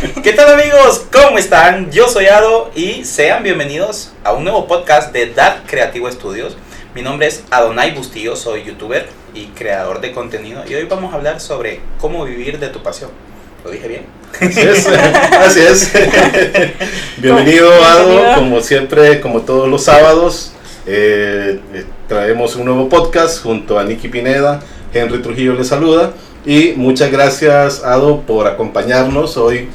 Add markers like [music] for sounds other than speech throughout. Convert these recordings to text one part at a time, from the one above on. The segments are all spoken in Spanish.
[laughs] ¿Qué tal amigos? ¿Cómo están? Yo soy Ado y sean bienvenidos a un nuevo podcast de Dad Creativo Studios. Mi nombre es Adonai Bustillo, soy youtuber y creador de contenido y hoy vamos a hablar sobre cómo vivir de tu pasión. ¿Lo dije bien? Así es, [laughs] así es. [laughs] Bienvenido Ado, como siempre, como todos los sábados, eh, eh, traemos un nuevo podcast junto a Nicky Pineda, Henry Trujillo le saluda y muchas gracias Ado por acompañarnos. Hoy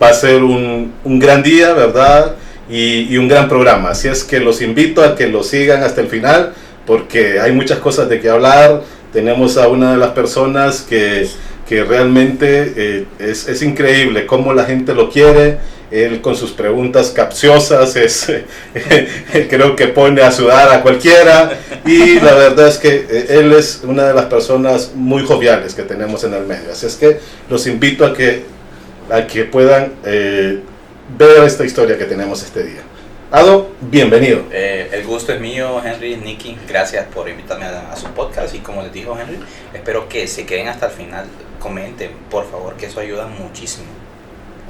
va a ser un, un gran día, ¿verdad? Y, un gran programa. Así es que los invito a que lo sigan hasta el final porque hay muchas cosas de que hablar. Tenemos a una de las personas que, que realmente eh, es, es, increíble cómo la gente lo quiere. Él con sus preguntas capciosas es, [laughs] creo que pone a sudar a cualquiera y la verdad es que eh, él es una de las personas muy joviales que tenemos en el medio. Así es que los invito a que, a que puedan eh, ver esta historia que tenemos este día. Ado, bienvenido. Eh, el gusto es mío, Henry, Nicky. Gracias por invitarme a, a, su podcast. Y como les dijo Henry, espero que se queden hasta el final. Comenten, por favor, que eso ayuda muchísimo.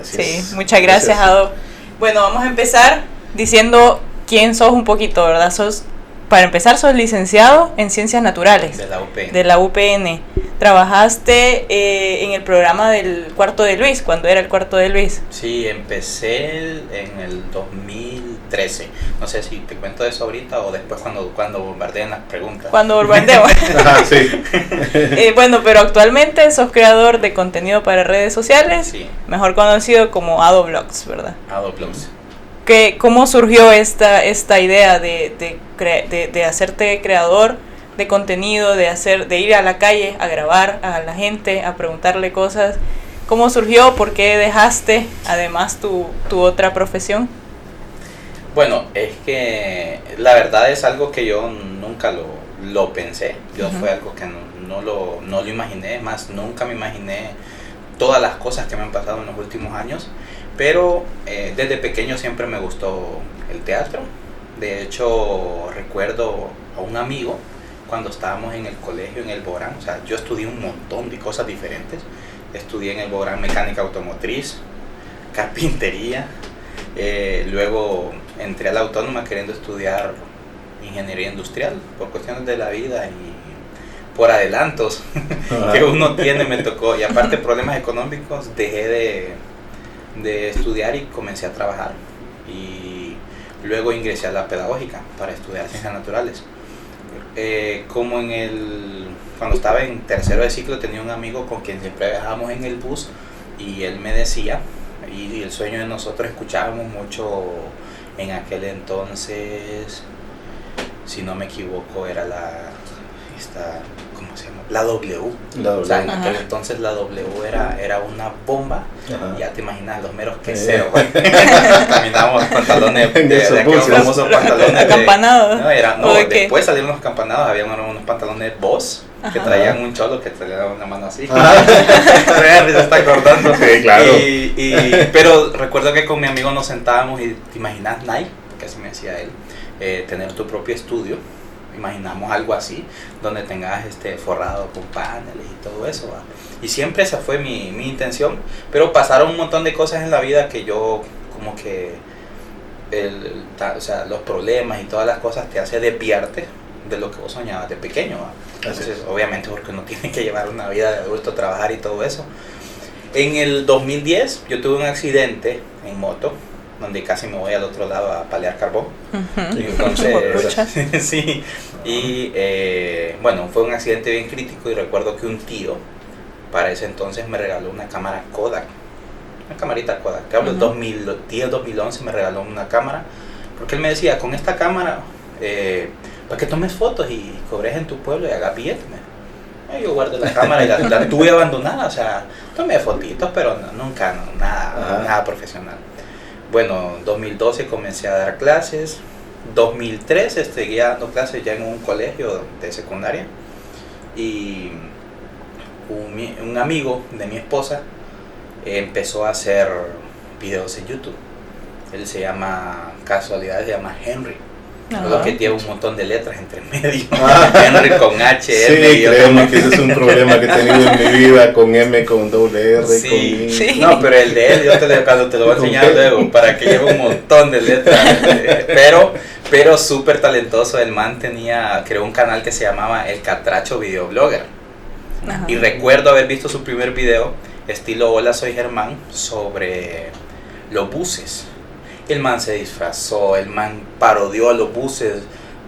Así sí, es. muchas gracias, gracias, Ado. Bueno, vamos a empezar diciendo quién sos un poquito, ¿verdad? Sos, para empezar, sos licenciado en Ciencias Naturales. De la UPN. De la UPN. Trabajaste eh, en el programa del Cuarto de Luis, cuando era el Cuarto de Luis. Sí, empecé en el 2013. No sé si te cuento eso ahorita o después cuando, cuando bombardeen las preguntas. Cuando bombardeemos. [laughs] [laughs] Ajá, sí. [laughs] eh, bueno, pero actualmente sos creador de contenido para redes sociales, Sí, mejor conocido como AdoBlogs, ¿verdad? AdoBlogs. ¿Qué, ¿Cómo surgió esta, esta idea de, de, cre de, de hacerte creador de contenido, de, hacer, de ir a la calle a grabar a la gente, a preguntarle cosas? ¿Cómo surgió? ¿Por qué dejaste además tu, tu otra profesión? Bueno, es que la verdad es algo que yo nunca lo, lo pensé. Yo Ujú. fue algo que no, no lo, no lo imaginé, más nunca me imaginé todas las cosas que me han pasado en los últimos años. Pero eh, desde pequeño siempre me gustó el teatro. De hecho, recuerdo a un amigo cuando estábamos en el colegio, en el Borán. O sea, yo estudié un montón de cosas diferentes. Estudié en el Borán mecánica automotriz, carpintería. Eh, luego entré a la autónoma queriendo estudiar ingeniería industrial por cuestiones de la vida y por adelantos [laughs] que uno tiene me tocó y aparte problemas económicos dejé de, de estudiar y comencé a trabajar. Y luego ingresé a la pedagógica para estudiar ciencias naturales. Eh, como en el cuando estaba en tercero de ciclo tenía un amigo con quien siempre viajábamos en el bus y él me decía y, y el sueño de nosotros escuchábamos mucho en aquel entonces si no me equivoco era la esta la W La o sea en Ajá. aquel entonces la W era era una bomba Ajá. ya te imaginas los meros queseros [laughs] caminábamos pantalones de, de esos aquellos famosos pantalones de, Acampanados. no, era, no, ¿O de después salieron los campanados, había unos, unos pantalones Boss que Ajá. traían un cholo que traía una mano así. [laughs] Ajá. se está acordando. Sí, claro. Y, y- pero recuerdo que con mi amigo nos sentábamos y te imaginas Nike, que así me decía él, eh, tener tu propio estudio. Imaginamos algo así, donde tengas este forrado con paneles y todo eso. ¿va? Y siempre esa fue mi, mi intención, pero pasaron un montón de cosas en la vida que yo como que el, ta- o sea, los problemas y todas las cosas te hace desviarte de lo que vos soñabas de pequeño. Entonces, obviamente porque uno [laughs] tiene que llevar una vida de adulto, trabajar y todo eso. En el 2010 yo tuve un accidente en moto, donde casi me voy al otro lado a palear carbón. Ujú. Y [laughs] entonces, [laughs] sí, y eh, bueno, fue un accidente bien crítico y recuerdo que un tío para ese entonces me regaló una cámara Kodak, una camarita Kodak, que hablo del Ujú. 2010, 2011 me regaló una cámara, porque él me decía, con esta cámara, eh, para que tomes fotos y cobres en tu pueblo y hagas billetes. Yo guardé la cámara y la, la tuve abandonada, o sea, tomé fotitos, pero no- nunca, no, nada, nada profesional. Bueno, 2012 comencé a dar clases, 2013 seguía dando clases ya en un colegio de secundaria y un, un amigo de mi esposa empezó a hacer videos en YouTube. Él se llama, casualidad, se llama Henry. Lo que tiene un montón de letras entre medio. [laughs] Ah. [laughs] Henry con H, sí, créeme que ese es un problema que he tenido en mi vida con M, con doble R, sí, con I. Sí. No, pero el de él, yo te, cuando te lo voy a [laughs] enseñar luego, para que lleve un montón de letras. Pero, pero súper talentoso. El man tenía, creó un canal que se llamaba El Catracho Videoblogger. Y recuerdo haber visto su primer video, estilo Hola, soy Germán, sobre los buses el man se disfrazó, el man parodió a los buses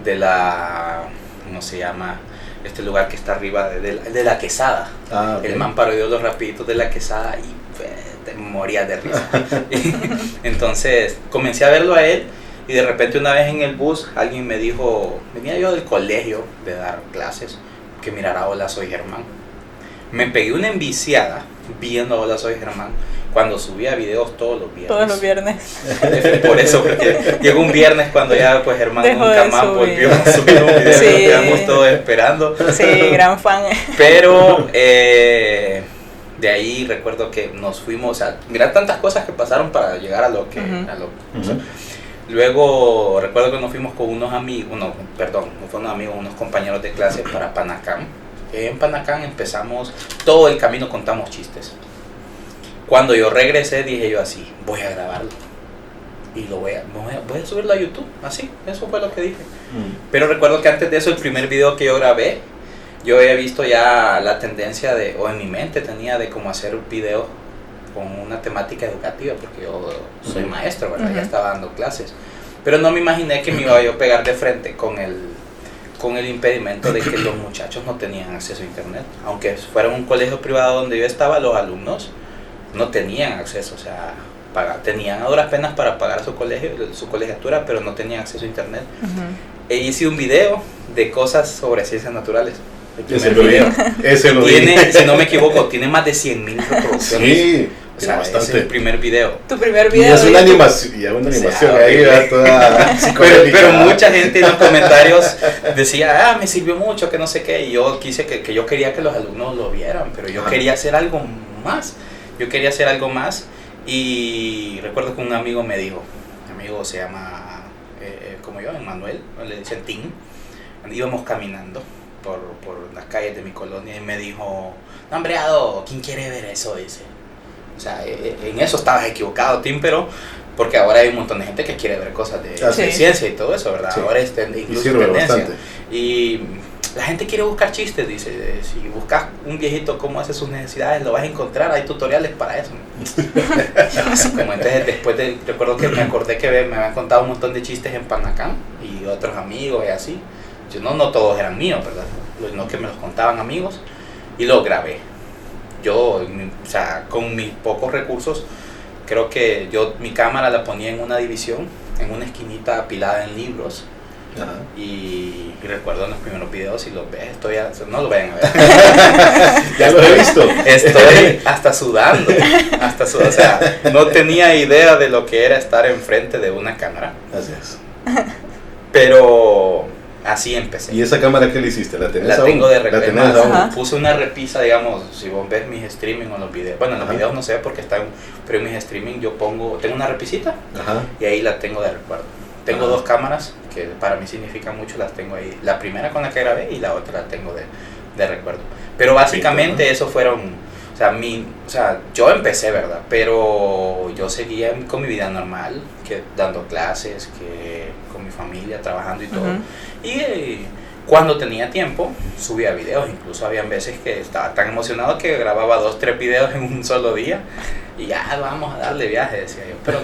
de la, ¿cómo se llama? Este lugar que está arriba de, la quesada. Ah, el man parodió los rapiditos de la quesada y te moría de risa. [laughs] [laughs] Entonces comencé a verlo a él y de repente una vez en el bus alguien me dijo, venía yo del colegio de dar clases, que mirara Hola Soy Germán. Me pegué una enviciada viendo Hola Soy Germán cuando subía videos todos los viernes. Todos los viernes. [laughs] Por eso, porque llegó un viernes cuando ya pues hermano nunca más volvió a subir un video sí. quedamos todos esperando. Sí, gran fan. Pero eh, de ahí recuerdo que nos fuimos, o sea, mira tantas cosas que pasaron para llegar a lo que... a lo, Luego recuerdo que nos fuimos con unos amigos, no, perdón, no fueron amigos, unos compañeros de clase para Panacán. En Panacán empezamos, todo el camino contamos chistes. Cuando yo regresé dije yo así, voy a grabarlo. Y lo voy a, voy a, subirlo a YouTube, así, eso fue lo que dije. Mm. Pero recuerdo que antes de eso, el primer video que yo grabé, yo había visto ya la tendencia de, o en mi mente tenía de cómo hacer un video con una temática educativa, porque yo soy maestro, ¿verdad? Ya estaba dando clases. Pero no me imaginé que me iba yo a pegar de frente con el, con el impedimento de que los muchachos no tenían acceso a internet. Aunque fuera un colegio privado donde yo estaba, los alumnos no tenían acceso, o sea, tenían a duras penas para pagar su colegio, su colegiatura, pero no tenían acceso a internet. E hice un video de cosas sobre ciencias naturales. Ese lo, video. Ese lo tiene, si no me equivoco, [laughs] tiene más de 100 mil reproducciones. Sí. O sea, bastante. es el primer video. Tu primer video. Y es una animación, y una animación ahí, toda [laughs] pero, pero, mucha gente en los [laughs] comentarios decía, ah, me sirvió mucho, que no sé qué. Y yo quise que, que yo quería que los alumnos lo vieran, pero yo quería hacer algo más. Yo quería hacer algo más y recuerdo que un amigo me dijo, mi amigo se llama eh, eh, como yo, Emanuel, le dicen Tim, íbamos caminando por, por, las calles de mi colonia y me dijo, no ¿quién quiere ver eso? Dice. O sea, eh, en eso estabas equivocado, Tim, pero porque ahora hay un montón de gente que quiere ver cosas de, ah, ciencia y todo eso, ¿verdad? Ahora es incluso tendencia. Y la gente quiere buscar chistes, dice. Si buscas un viejito cómo hace sus necesidades, lo vas a encontrar. Hay tutoriales para eso. [laughs] Como entonces, después de, recuerdo que me acordé que me habían contado un montón de chistes en Panacán y otros amigos y así. Yo, no, no todos eran míos, ¿verdad? No que me los contaban amigos y lo grabé. Yo, o sea, con mis pocos recursos, creo que yo mi cámara la ponía en una división, en una esquinita apilada en libros y, recuerdo en los primeros videos, si los ves, estoy no lo vayan a ver. [laughs] ya lo he visto. Estoy [laughs] hasta sudando, hasta sudando. O sea, no tenía idea de lo que era estar enfrente de una cámara. Así es. Pero así empecé. ¿Y esa cámara qué le hiciste? ¿La tenés La tengo de repente. Puse una repisa, digamos, si vos ves mis streaming o los videos. Bueno, en los videos no sé porque están, pero en mis streaming yo pongo, tengo una repisita y ahí la tengo de recuerdo. Tengo dos cámaras que para mí significan mucho, las tengo ahí. La primera con la que grabé y la otra la tengo de, de recuerdo. Pero básicamente eso fueron, o sea, mi, o sea, yo empecé, ¿verdad? Pero yo seguía con mi vida normal, que dando clases, que con mi familia, trabajando y todo. Y eh, cuando tenía tiempo, subía videos, incluso habían veces que estaba tan emocionado que grababa dos, tres videos en un solo día y ya vamos a darle viaje, decía yo, pero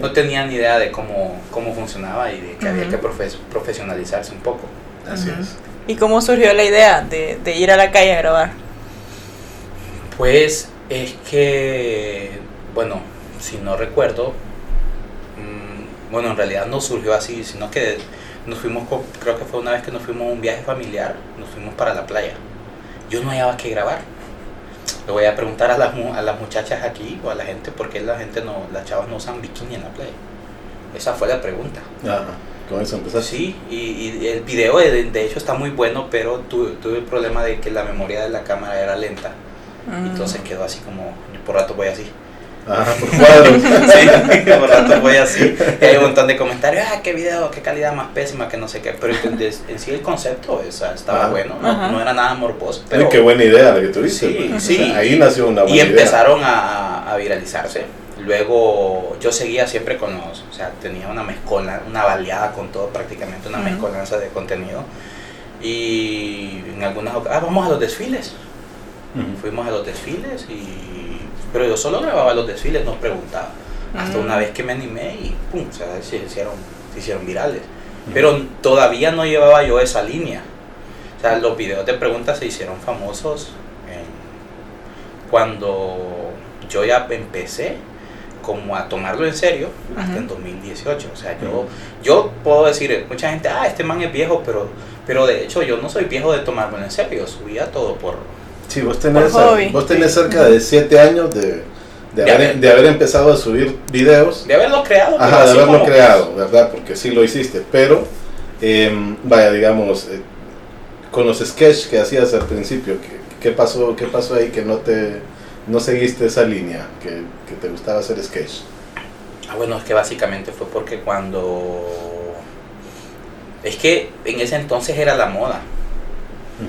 no, tenía ni idea de cómo, cómo funcionaba y de que había que profesionalizarse un poco. Así es. ¿Y cómo surgió la idea de, de, ir a la calle a grabar? Pues es que, bueno, si no recuerdo, mmm, bueno, en realidad no surgió así, sino que nos fuimos, creo que fue una vez que nos fuimos a un viaje familiar, nos fuimos para la playa. Yo no hallaba que grabar. Le voy a preguntar a las, a las muchachas aquí o a la gente por qué la gente no, las chavas no usan bikini en la playa. Esa fue la pregunta. Ajá. ¿Con eso empezaste? Sí, y, el video de, de, hecho está muy bueno, pero tuve, tuve, el problema de que la memoria de la cámara era lenta. Mm. Entonces quedó así como, por rato voy así. Ajá, por [laughs] cuadros. sí, [laughs] por rato voy así. Y hay un montón de comentarios, ah, qué video, qué calidad más pésima, que no sé qué. Pero en, en sí el concepto o sea, estaba Ajá. bueno, no, no era nada morboso. Pero, qué buena idea la que tuviste. Sí, pues. sí. O sea, ahí nació una buena y idea. empezaron a, a viralizarse. Luego yo seguía siempre con los, o sea, tenía una mezcola, una baleada con todo, prácticamente una Ujú. mezcolanza de contenido. Y en algunas ocasiones, ah, vamos a los desfiles. Ujú. Fuimos a los desfiles y... Pero yo solo grababa los desfiles, no preguntaba. Hasta Mm. una vez que me animé y pum, o sea, se hicieron, se hicieron virales. Pero todavía no llevaba yo esa línea. O sea, los videos de preguntas se hicieron famosos en- cuando yo ya empecé como a tomarlo en serio hasta en 2018. O sea, yo, Ujú. yo puedo decir, mucha gente, ah, este man es viejo, pero, pero de hecho yo no soy viejo de tomármelo en serio. Yo subía todo por... Sí, vos tenés, vos tenés cerca de 7 años de, de, De haber, haber- de haber empezado a subir videos. De haberlo creado. Ajá, de haberlo creado, ¿verdad? Porque sí lo hiciste. Pero, em, vaya, digamos, eh, con los sketches que hacías al principio, ¿qué, qué pasó, ¿qué pasó ahí que no te no seguiste esa línea, que, que te gustaba hacer sketch? Ah, bueno, es que básicamente fue porque cuando... Es que en ese entonces era la moda,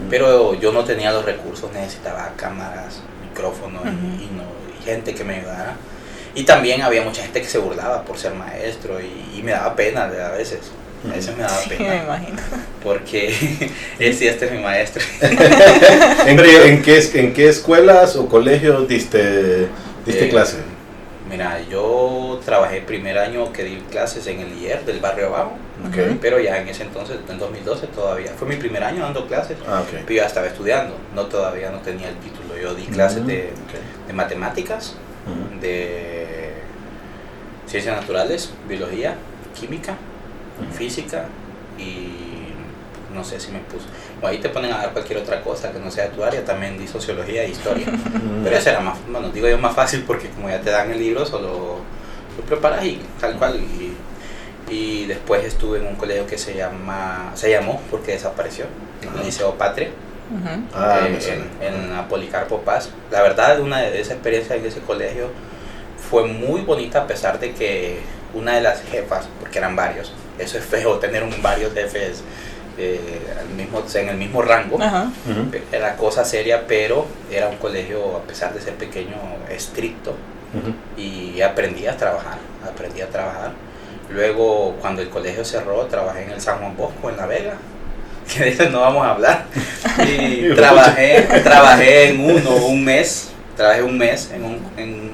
Pero yo no tenía los recursos, necesitaba cámaras, micrófonos y- Ujú. y, no, y gente que me ayudara. Y también había mucha gente que se burlaba por ser maestro y, y me daba pena de- a veces. A veces me daba Sí, me pena imagino. porque [laughs] él sí, este es mi maestro. [laughs] ¿En, qué, en, qué, es- ¿En qué escuelas o colegios diste, diste Eh, clase? Mira, yo trabajé el primer año que di clases en el IER del barrio abajo, Ok. Ujú. pero ya en ese entonces, en 2012 todavía, fue mi primer año dando clases. Ah. Pero yo ya estaba estudiando, no todavía no tenía el título. Yo di clases de, matemáticas, de ciencias naturales, biología, química, física y no sé si me puso. O ahí te ponen a dar cualquier otra cosa que no sea tu área, también di sociología e historia. [laughs] Pero eso era más, bueno, digo yo más fácil porque como ya te dan el libro, solo lo preparas y tal cual. Y, y después estuve en un colegio que se llama, se llamó porque desapareció, Ajá. el Liceo Patria. Ah, eh, me suena. en, en la Policarpo Paz. La verdad, una de esa experiencia en ese colegio fue muy bonita a pesar de que una de las jefas, porque eran varios, eso es feo tener un, varios jefes eh, al mismo, en el mismo rango, Ajá. Era cosa seria, pero era un colegio, a pesar de ser pequeño, estricto y aprendí a trabajar, aprendí a trabajar. Luego, cuando el colegio cerró, trabajé en el San Juan Bosco, en La Vega, [laughs] que de eso no vamos a hablar. [laughs] Y trabajé, trabajé en uno, un mes, trabajé un mes en un... En,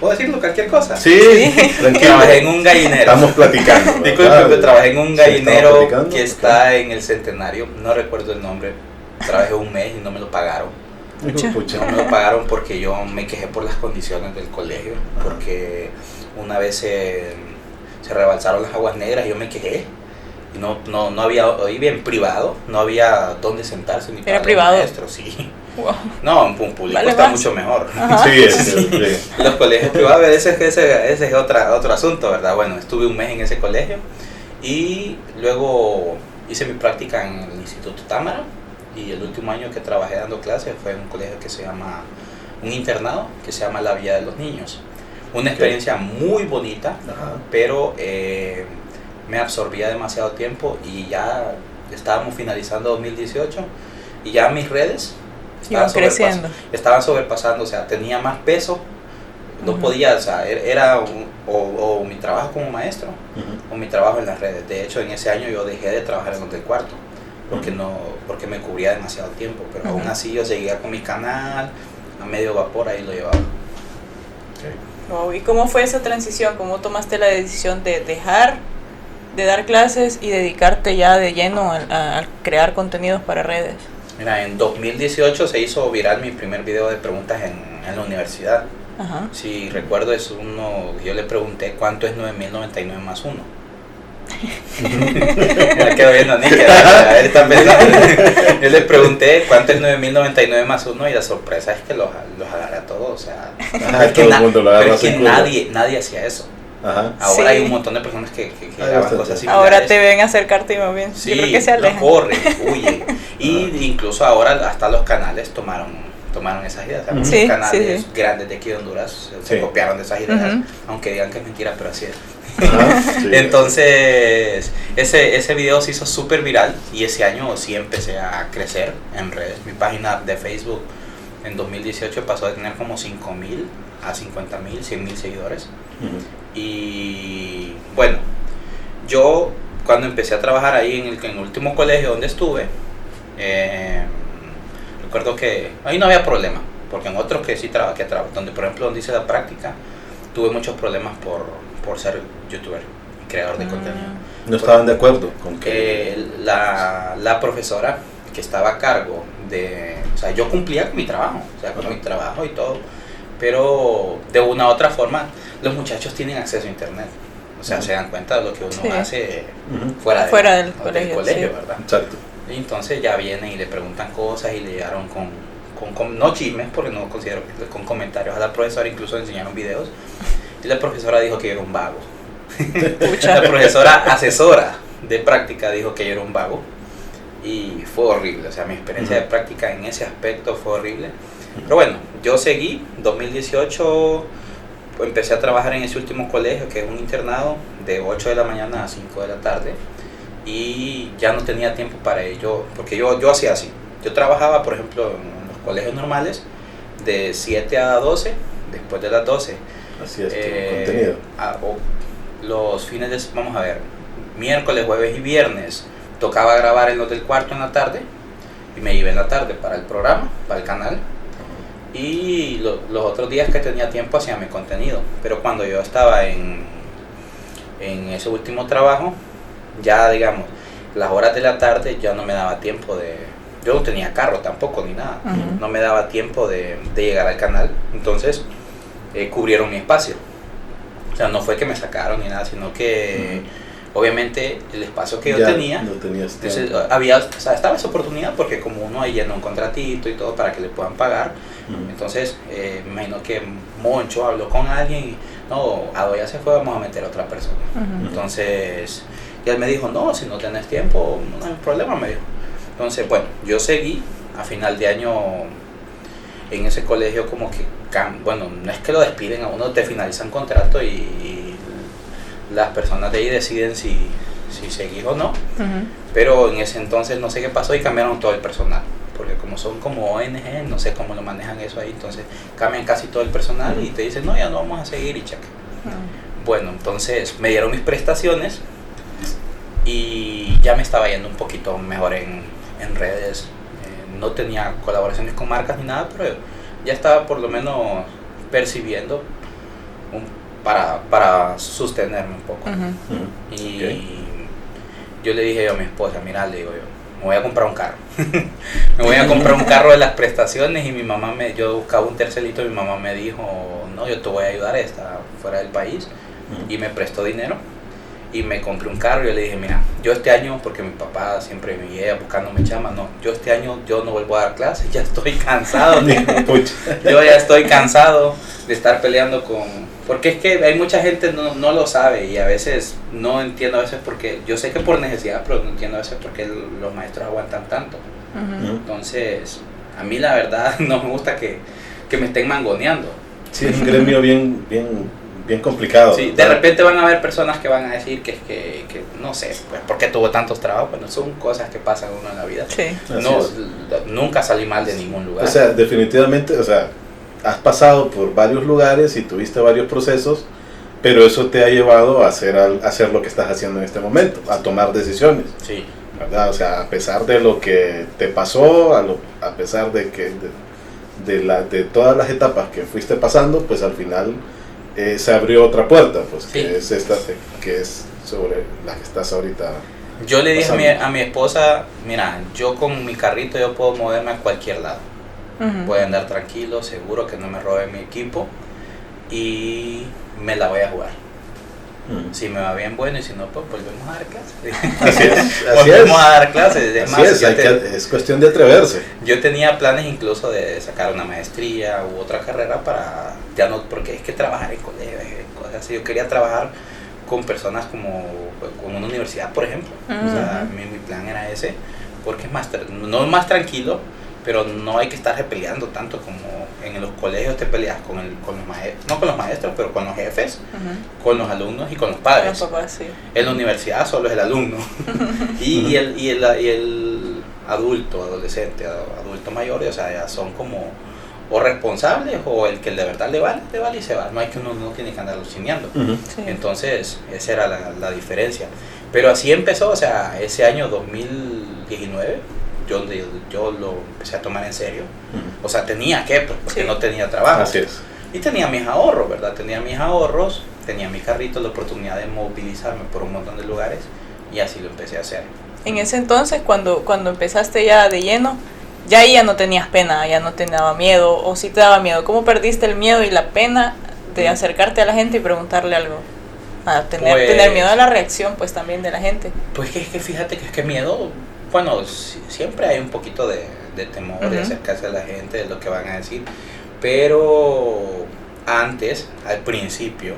¿Puedo decirlo? Cualquier cosa. Sí, tranquilo. Trabajé en un gallinero. Estamos platicando. [laughs] Trabajé en un Sí, gallinero que está en el centenario, no recuerdo el nombre. Trabajé un mes y no me lo pagaron. Pucha. No me lo pagaron porque yo me quejé por las condiciones del colegio, porque una vez se, se rebalsaron las aguas negras y yo me quejé. Y no, no, no había, hoy bien privado, no había dónde sentarse ni Era para privado. maestros, sí. Wow. No, un un público Vale está más. mucho mejor. Sí, es, sí. Los colegios privados, ese, es- ese, ese es otra, otro asunto, ¿verdad? Bueno, estuve un mes en ese colegio y luego hice mi práctica en el Instituto Támara y el último año que trabajé dando clases fue en un colegio que se llama, un internado que se llama La Villa de los Niños. Una experiencia muy bonita, Ajá. pero eh, me absorbía demasiado tiempo y ya estábamos finalizando 2018 y ya mis redes estaban creciendo. estaban sobrepasando, o sea, tenía más peso, no podía, o sea, er- era un- o, o mi trabajo como maestro Ujú. o mi trabajo en las redes. De hecho, en ese año yo dejé de trabajar en los del cuarto porque no porque me cubría demasiado tiempo, pero aún así yo seguía con mi canal a medio vapor ahí lo llevaba. Wow, ¿Y cómo fue esa transición? ¿Cómo tomaste la decisión de dejar de dar clases y dedicarte ya de lleno a crear contenidos para redes? Mira, en 2018 se hizo viral mi primer video de preguntas en, en la universidad. Ajá. Si recuerdo es uno, yo le pregunté cuánto es 9099 más 1. Me quedo viendo a Nick, a ver. [laughs] Yo le pregunté cuánto es 9099 más 1 y la sorpresa es que los, los agarré a todos. O sea, que, [laughs] todo el mundo lo pero agarra es que nadie, nadie hacía eso. Ajá. Ahora Sí. hay un montón de personas que, que, que graban cosas similares. Ahora te ven acercarte y más bien. Sí, Yo creo que se alejan. corre, huye. [laughs] Y incluso ahora hasta los canales tomaron tomaron esas ideas. Sí, canales sí, sí. grandes de aquí de Honduras se Sí. copiaron de esas ideas, Ujú. aunque digan que es mentira, pero así es. Ajá, [laughs] sí. Entonces, ese, ese video se hizo súper viral y ese año sí empecé a crecer en redes. Mi página de Facebook en 2018 pasó de tener como 5 mil a 50 mil, 100 mil seguidores. Ujú. Y bueno, yo cuando empecé a trabajar ahí en el, en el último colegio donde estuve, eh, recuerdo que ahí no había problema, porque en otros que sí trabajé, que traba- donde por ejemplo donde hice la práctica, tuve muchos problemas por, por ser youtuber, creador de Mm. contenido. No estaban de acuerdo con que... Que la, la profesora que estaba a cargo de, o sea, yo cumplía con mi trabajo, o sea, con mi trabajo y todo, pero de una u otra forma los muchachos tienen acceso a internet. O sea, se dan cuenta de lo que uno Sí. hace fuera, de- Fuera del del colegio, colegio, sí. ¿verdad? Exacto. Y entonces ya vienen y le preguntan cosas y le llegaron con, con, con- no chismes, porque no considero que con comentarios a la profesora, incluso le enseñaron videos. Y la profesora dijo que yo era un vago. [laughs] La profesora asesora de práctica dijo que yo era un vago. Y fue horrible, o sea, mi experiencia de práctica en ese aspecto fue horrible. Pero bueno, yo seguí, 2018 empecé a trabajar en ese último colegio, que es un internado, de 8 de la mañana a 5 de la tarde. Y ya no tenía tiempo para ello, porque yo, yo hacía así. Yo trabajaba, por ejemplo, en los colegios normales, de 7 a 12, después de las 12. Así es, eh, contenido. a- o los fines de, vamos a ver, miércoles, jueves y viernes tocaba grabar en los del cuarto en la tarde y me iba en la tarde para el programa, para el canal y lo- los otros días que tenía tiempo hacía mi contenido. Pero cuando yo estaba en, en ese último trabajo, ya digamos, las horas de la tarde ya no me daba tiempo de... Yo no tenía carro tampoco ni nada. No me daba tiempo de, de llegar al canal. Entonces eh, cubrieron mi espacio. O sea, no fue que me sacaron ni nada, sino que obviamente el espacio que yo Ya tenía... No tenías Entonces tiempo. había, o sea, estaba esa oportunidad porque como uno ahí llenó un contratito y todo para que le puedan pagar. Entonces eh, me imagino que Moncho habló con alguien y no, Ado ya se fue, vamos a meter a otra persona. Entonces, y él me dijo, no, si no tenés tiempo, no hay problema, me dijo. Entonces, bueno, yo seguí a final de año en ese colegio como que, bueno, no es que lo despiden a uno, te finalizan contrato y, y las personas de ahí deciden si, si seguir o no. Pero en ese entonces no sé qué pasó y cambiaron todo el personal. Porque como son como ONG, no sé cómo lo manejan eso ahí, entonces cambian casi todo el personal y te dicen, no, ya no vamos a seguir y cheque. Bueno, entonces me dieron mis prestaciones y ya me estaba yendo un poquito mejor en, en redes. Eh, no tenía colaboraciones con marcas ni nada, pero ya estaba por lo menos percibiendo un- para, para sostenerme un poco. Y yo le dije yo a mi esposa, mira, le digo yo, me voy a comprar un carro. [laughs] me voy a comprar un carro de las prestaciones y mi mamá me, yo buscaba un tercelito y mi mamá me dijo, no, yo te voy a ayudar, está fuera del país y me prestó dinero y me compré un carro. Y yo le dije, mira, yo este año, porque mi papá siempre me iba buscándome chama, no, yo este año yo no vuelvo a dar clases, [laughs] ya estoy cansado, [laughs] yo ya estoy cansado de estar peleando con... Porque es que hay mucha gente no, no lo sabe y a veces no entiendo a veces porque, yo sé que por necesidad, pero no entiendo a veces por qué los maestros aguantan tanto. Ujú. Ujú. Entonces, a mí la verdad [laughs] no me gusta que, que me estén mangoneando. Sí, es un gremio bien, bien, bien complicado. Sí, de repente van a haber personas que van a decir que es que, que no sé, pues, ¿por qué tuvo tantos trabajos? Bueno, son cosas que pasan uno en la vida. Sí. No, nunca salí mal de ningún lugar. O sea, definitivamente, o sea, has pasado por varios lugares y tuviste varios procesos, pero eso te ha llevado a hacer, a hacer lo que estás haciendo en este momento, a tomar decisiones, sí, ¿verdad? O sea, a pesar de lo que te pasó, a, lo- a pesar de que de, de la, de todas las etapas que fuiste pasando, pues al final eh, se abrió otra puerta, pues Sí. que es esta, que es sobre la que estás ahorita. Yo le dije a mi, a mi esposa, mira, yo con mi carrito yo puedo moverme a cualquier lado. Ujú. Puedo andar tranquilo, seguro que no me roben mi equipo y me la voy a jugar. Mm. Si me va bien, bueno, y si no, pues volvemos a dar clases. [laughs] Así es, [laughs] así es. volvemos a dar clases. Es más, es, te- es cuestión de atreverse. yo tenía planes incluso de sacar una maestría u otra carrera para, ya no, porque es que trabajar en colegios, eh, cosas así. Yo quería trabajar con personas como, con una universidad, por ejemplo. O sea, mi, mi plan era ese, porque es más, no es más tranquilo, pero no hay que estar peleando tanto como en los colegios te peleas con, el, con los maestros, no con los maestros, pero con los jefes, con los alumnos y con los padres. sí. En la universidad solo es el alumno [laughs] y, y, el, y, el, y el adulto, adolescente, adulto mayor, o sea, ya son como o responsables o el que de verdad le vale, le vale y se va. No hay que uno no tiene que andar alucinando. Entonces, esa era la, la, diferencia. Pero así empezó, o sea, ese año 2019, yo, yo lo empecé a tomar en serio. O sea, tenía que, pues, porque no tenía trabajo. Así es. Y tenía mis ahorros, ¿verdad? Tenía mis ahorros, tenía mi carrito, la oportunidad de movilizarme por un montón de lugares y así lo empecé a hacer. En ese entonces, cuando, cuando empezaste ya de lleno, ya ahí ya no tenías pena, ya no te daba miedo, o si te daba miedo. ¿Cómo perdiste el miedo y la pena de mm. acercarte a la gente y preguntarle algo? A tener, tener pues miedo a la reacción, pues también de la gente. Pues que es que fíjate que es que miedo, bueno, siempre hay un poquito de, de temor de acercarse a la gente, de lo que van a decir, pero antes, al principio,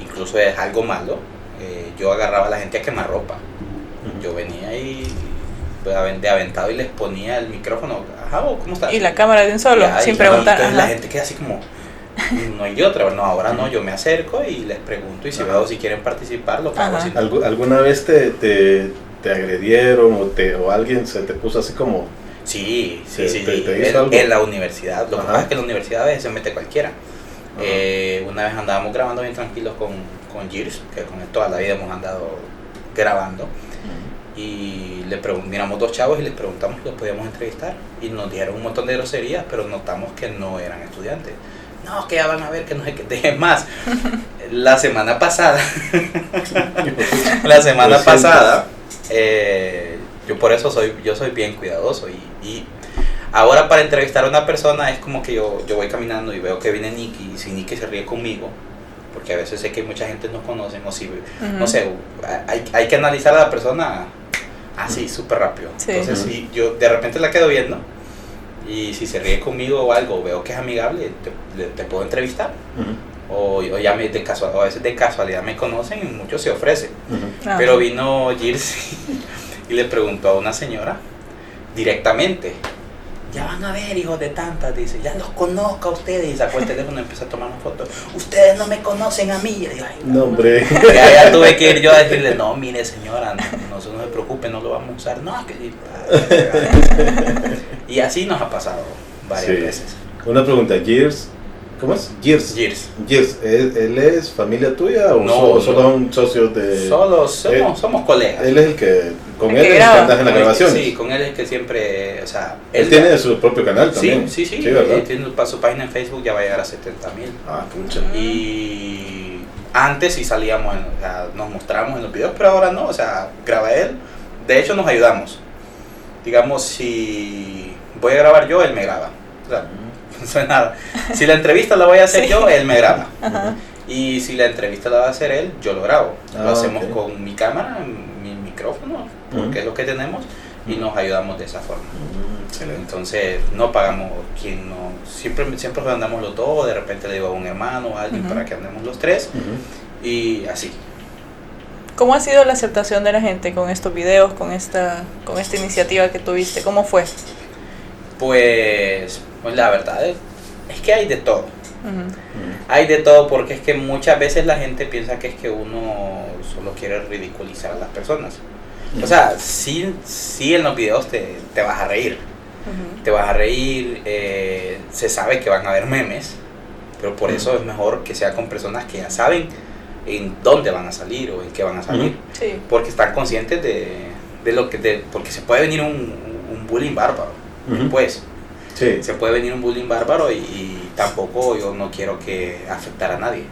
incluso es algo malo, eh, yo agarraba a la gente a quemar ropa. Yo venía y de aventado y les ponía el micrófono, ajá, ¿cómo estás? Y la cámara de un solo, sin preguntar. Entonces la gente queda así como, no hay otra, no, ahora no, yo me acerco y les pregunto y si veo si quieren participar, lo hago. ¿Alguna vez te, te, te, agredieron o, te, o alguien se te puso así como... Sí, sí, sí, en, la universidad, lo que pasa es que en la universidad a veces se mete cualquiera. Eh, una vez andábamos grabando bien tranquilos con, con Gears, que con él toda la vida hemos andado grabando y le miramos dos chavos y les preguntamos si los podíamos entrevistar y nos dijeron un montón de groserías, pero notamos que no eran estudiantes. No, que ya van a ver que no hay que dejen más. La semana pasada, [laughs] la semana pasada, eh, yo por eso soy, yo soy bien cuidadoso y, y, ahora para entrevistar a una persona es como que yo, yo voy caminando y veo que viene Nicky y si Nicky se ríe conmigo, porque a veces sé que mucha gente no conoce, o si, no sé, hay, hay que analizar a la persona así, súper rápido. Entonces, si yo de repente la quedo viendo y si se ríe conmigo o algo, veo que es amigable, te, te puedo entrevistar. o, o, ya me, de casual, a veces de casualidad me conocen y muchos se ofrecen. Pero vino Jersey [laughs] y le preguntó a una señora directamente, ya van a ver, hijos de tantas, dice, ya los conozco a ustedes. Y sacó el teléfono y empezó a tomar una foto. Ustedes no me conocen a mí. Y digo, no, hombre. [laughs] Ya, tuve que ir yo a decirle, no, mire señora, no, no, se preocupe, no lo vamos a usar. No, que Y así nos ha pasado varias veces. Una pregunta, Gears ¿Cómo es? Gears. Gears. Gears. ¿Él, es familia tuya o no, solo son socios de.? Solo somos, somos colegas. Él es el que. Con él es que andas en la grabación. Sí, con él es que siempre. O sea, él, tiene su propio canal también. Sí, sí, sí. ¿verdad? Tiene su página en Facebook, ya va a llegar a 70 mil. Ah, pucha. Y antes sí salíamos, o sea, nos mostramos en los videos, pero ahora no. O sea, graba él. De hecho, nos ayudamos. Digamos, si voy a grabar yo, él me graba. O sea, [laughs] nada. Si la entrevista la voy a hacer yo, él me graba. Y si la entrevista la va a hacer él, yo lo grabo. lo ah, hacemos con mi cámara, mi micrófono, porque es lo que tenemos, y nos ayudamos de esa forma. Entonces, no pagamos quien no. Siempre, siempre andamos los dos, de repente le digo a un hermano o a alguien para que andemos los tres, y así. ¿Cómo ha sido la aceptación de la gente con estos videos, con esta, con esta iniciativa que tuviste? ¿Cómo fue? Pues pues la verdad es, que hay de todo. Hay de todo porque es que muchas veces la gente piensa que es que uno solo quiere ridiculizar a las personas. O sea, sí, sí en los videos te, te vas a reír. Te vas a reír, eh, se sabe que van a haber memes, pero por eso es mejor que sea con personas que ya saben en dónde van a salir o en qué van a salir. Porque están conscientes de, de lo que... De, porque se puede venir un, un bullying bárbaro. Pues se puede venir un bullying bárbaro y, tampoco yo no quiero que afectar a nadie.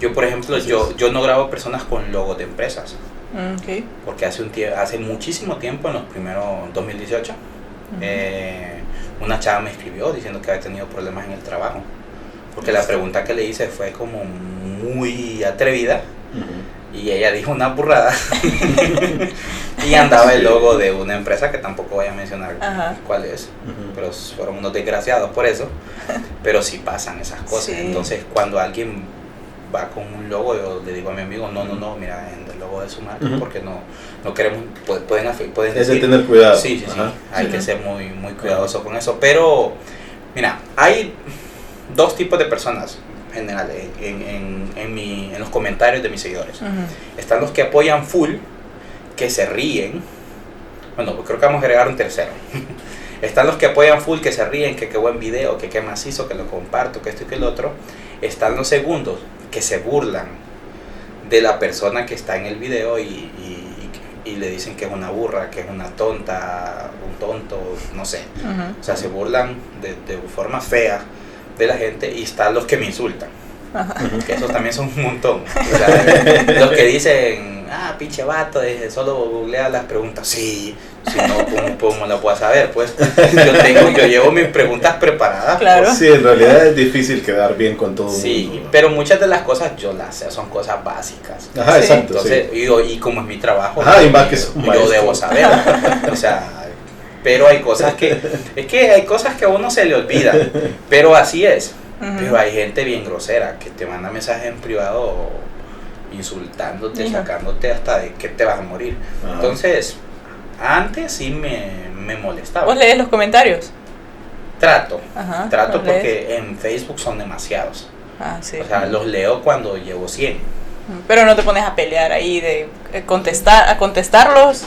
Yo, por ejemplo, yo, yo no grabo personas con logos de empresas. Mm, porque hace, un hace muchísimo tiempo, en los primeros 2018, eh, una chava me escribió diciendo que había tenido problemas en el trabajo. Porque la pregunta que le hice fue como muy atrevida. Y ella dijo una burrada. [laughs] Y andaba el logo de una empresa que tampoco voy a mencionar cuál es, pero fueron unos desgraciados por eso, pero sí pasan esas cosas. Entonces cuando alguien va con un logo, yo le digo a mi amigo, no, no, no, mira, en el logo de su marca, porque no, no queremos, pu- pueden, pueden Es de tener cuidado. Sí, sí, sí. Hay Sí. que ser muy, muy cuidadoso con eso. Pero, mira, hay dos tipos de personas en general en, en, en, mi, en los comentarios de mis seguidores. Están los que apoyan full, que se ríen. Bueno, pues creo que vamos a agregar un tercero. [laughs] Están los que apoyan full, que se ríen, que qué buen video, que qué macizo, que lo comparto, que esto y que el otro. Están los segundos, que se burlan de la persona que está en el video y, y- le dicen que es una burra, que es una tonta, un tonto, no sé. O sea, se burlan de, de forma fea de la gente y están los que me insultan. Que esos también son un montón. O sea, [laughs] los que dicen, ah, pinche vato, solo googlea las preguntas. Sí, si no, ¿cómo, cómo lo puedo saber? Pues yo tengo, yo llevo mis preguntas preparadas. Claro. Sí, en realidad es difícil quedar bien con todo Sí, mundo. ¿no? pero muchas de las cosas yo las sé, son cosas básicas. Ajá, Sí. exacto. Entonces, sí. y, y como es mi trabajo, Ajá, y más que yo, yo debo saber. O sea, pero hay cosas que, es que hay cosas que a uno se le olvidan, pero así es. Pero hay gente bien grosera que te manda mensajes en privado insultándote, sacándote hasta de que te vas a morir. Entonces, antes sí me, me molestaba. ¿Vos lees los comentarios? Trato, Ajá. trato porque en Facebook son demasiados. Ah, sí. O sea, los leo cuando llevo 100. Pero no te pones a pelear ahí de eh, contestar, a contestarlos.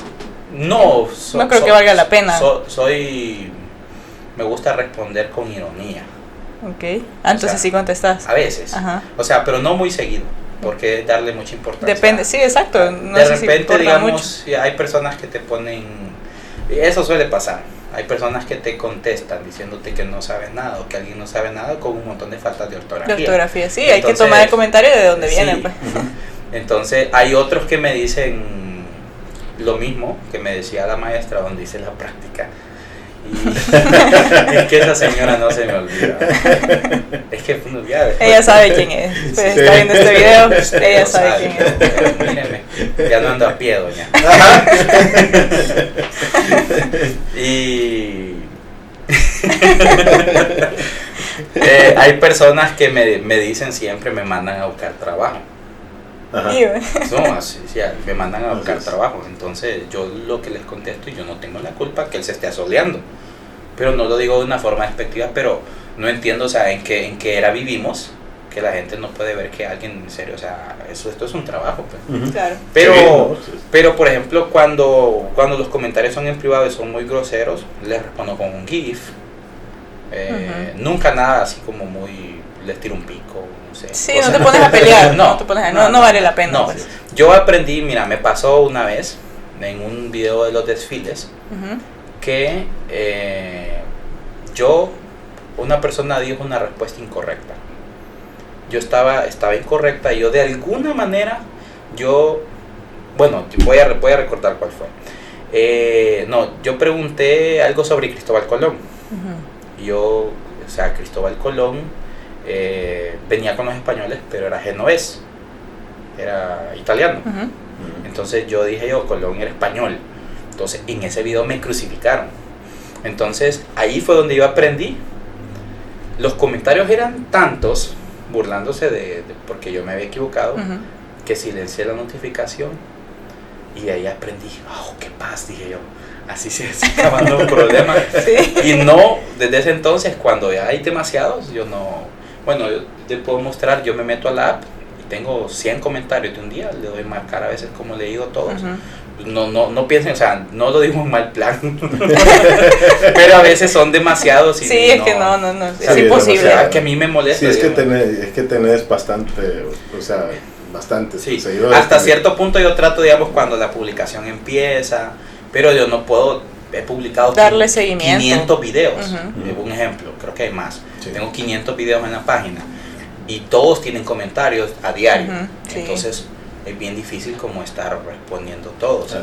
No, so- No creo so- que valga la pena. so- soy. Me gusta responder con ironía. Ok. Ah, entonces sea, sí contestas. A veces. Ajá. O sea, pero no muy seguido. Porque darle mucha importancia. Depende, sí, exacto. No de sé si repente, importa digamos, mucho. si hay personas que te ponen. Eso suele pasar. Hay personas que te contestan diciéndote que no sabes nada o que alguien no sabe nada con un montón de faltas de ortografía. De ortografía, sí, hay que Entonces, tomar el comentario de dónde sí. viene. Pues. Entonces, hay otros que me dicen lo mismo que me decía la maestra donde hice la práctica. Y [laughs] es que esa señora no se me olvida. Es que pues, ya después- Ella sabe quién es. Pues Sí. está viendo este video, Usted [laughs] ella sabe quién es. míreme, ya no ando a pie, doña. [laughs] y Eh, hay personas que me, me dicen siempre, me mandan a buscar trabajo. Ajá. Y, bueno, No, así, sí, me mandan a buscar trabajo. Entonces yo lo que les contesto, yo no tengo la culpa que él se esté asoleando. Pero no lo digo de una forma despectiva, pero no entiendo, o sea, en qué, en qué era vivimos, que la gente no puede ver que alguien, en serio, o sea, eso, esto es un trabajo, pues. Claro. Pero, pero por ejemplo, cuando, cuando los comentarios son en privado y son muy groseros, les respondo con un GIF. Eh, Nunca nada así como muy, les tiro un pico, no sé. Sí, [laughs] no te pones a pelear. No, vale la pena. no. Pues. Yo aprendí, mira, me pasó una vez en un video de los desfiles que eh, yo, una persona dijo una respuesta incorrecta. Yo estaba, estaba incorrecta y yo de alguna manera, yo, bueno, voy a, voy a recordar cuál fue. Eh, no, yo pregunté algo sobre Cristóbal Colón. Yo, o sea, Cristóbal Colón eh, venía con los españoles, pero era genovés, era italiano. Entonces yo dije yo, Colón era español. Entonces en ese video me crucificaron. Entonces ahí fue donde yo aprendí. Los comentarios eran tantos, burlándose de, de- porque yo me había equivocado, que silencié la notificación. Y de ahí aprendí, oh, qué paz, dije yo. Así se se acaban los problemas. [laughs] Sí. Y no, desde ese entonces, cuando ya hay demasiados, yo no. Bueno, yo te puedo mostrar, yo me meto a la app y tengo 100 comentarios de un día, le doy marcar a veces como he leído todos. Ujú. No, no, no piensen, o sea, no lo digo en mal plan, [laughs] pero a veces son demasiados. Y Sí, es que no, no, no. o Es sea, Sí, imposible. O sea, que a mí me molesta. Sí, es que, digo, tenés, es que tenés bastante, o sea, bastantes Sí, seguidores. hasta también. cierto punto yo trato, digamos, cuando la publicación empieza, pero yo no puedo, he publicado Darle quin- seguimiento. 500 videos, eh, un ejemplo, creo que hay más. Sí. Tengo 500 videos en la página y todos tienen comentarios a diario, sí. entonces es bien difícil como estar respondiendo todos.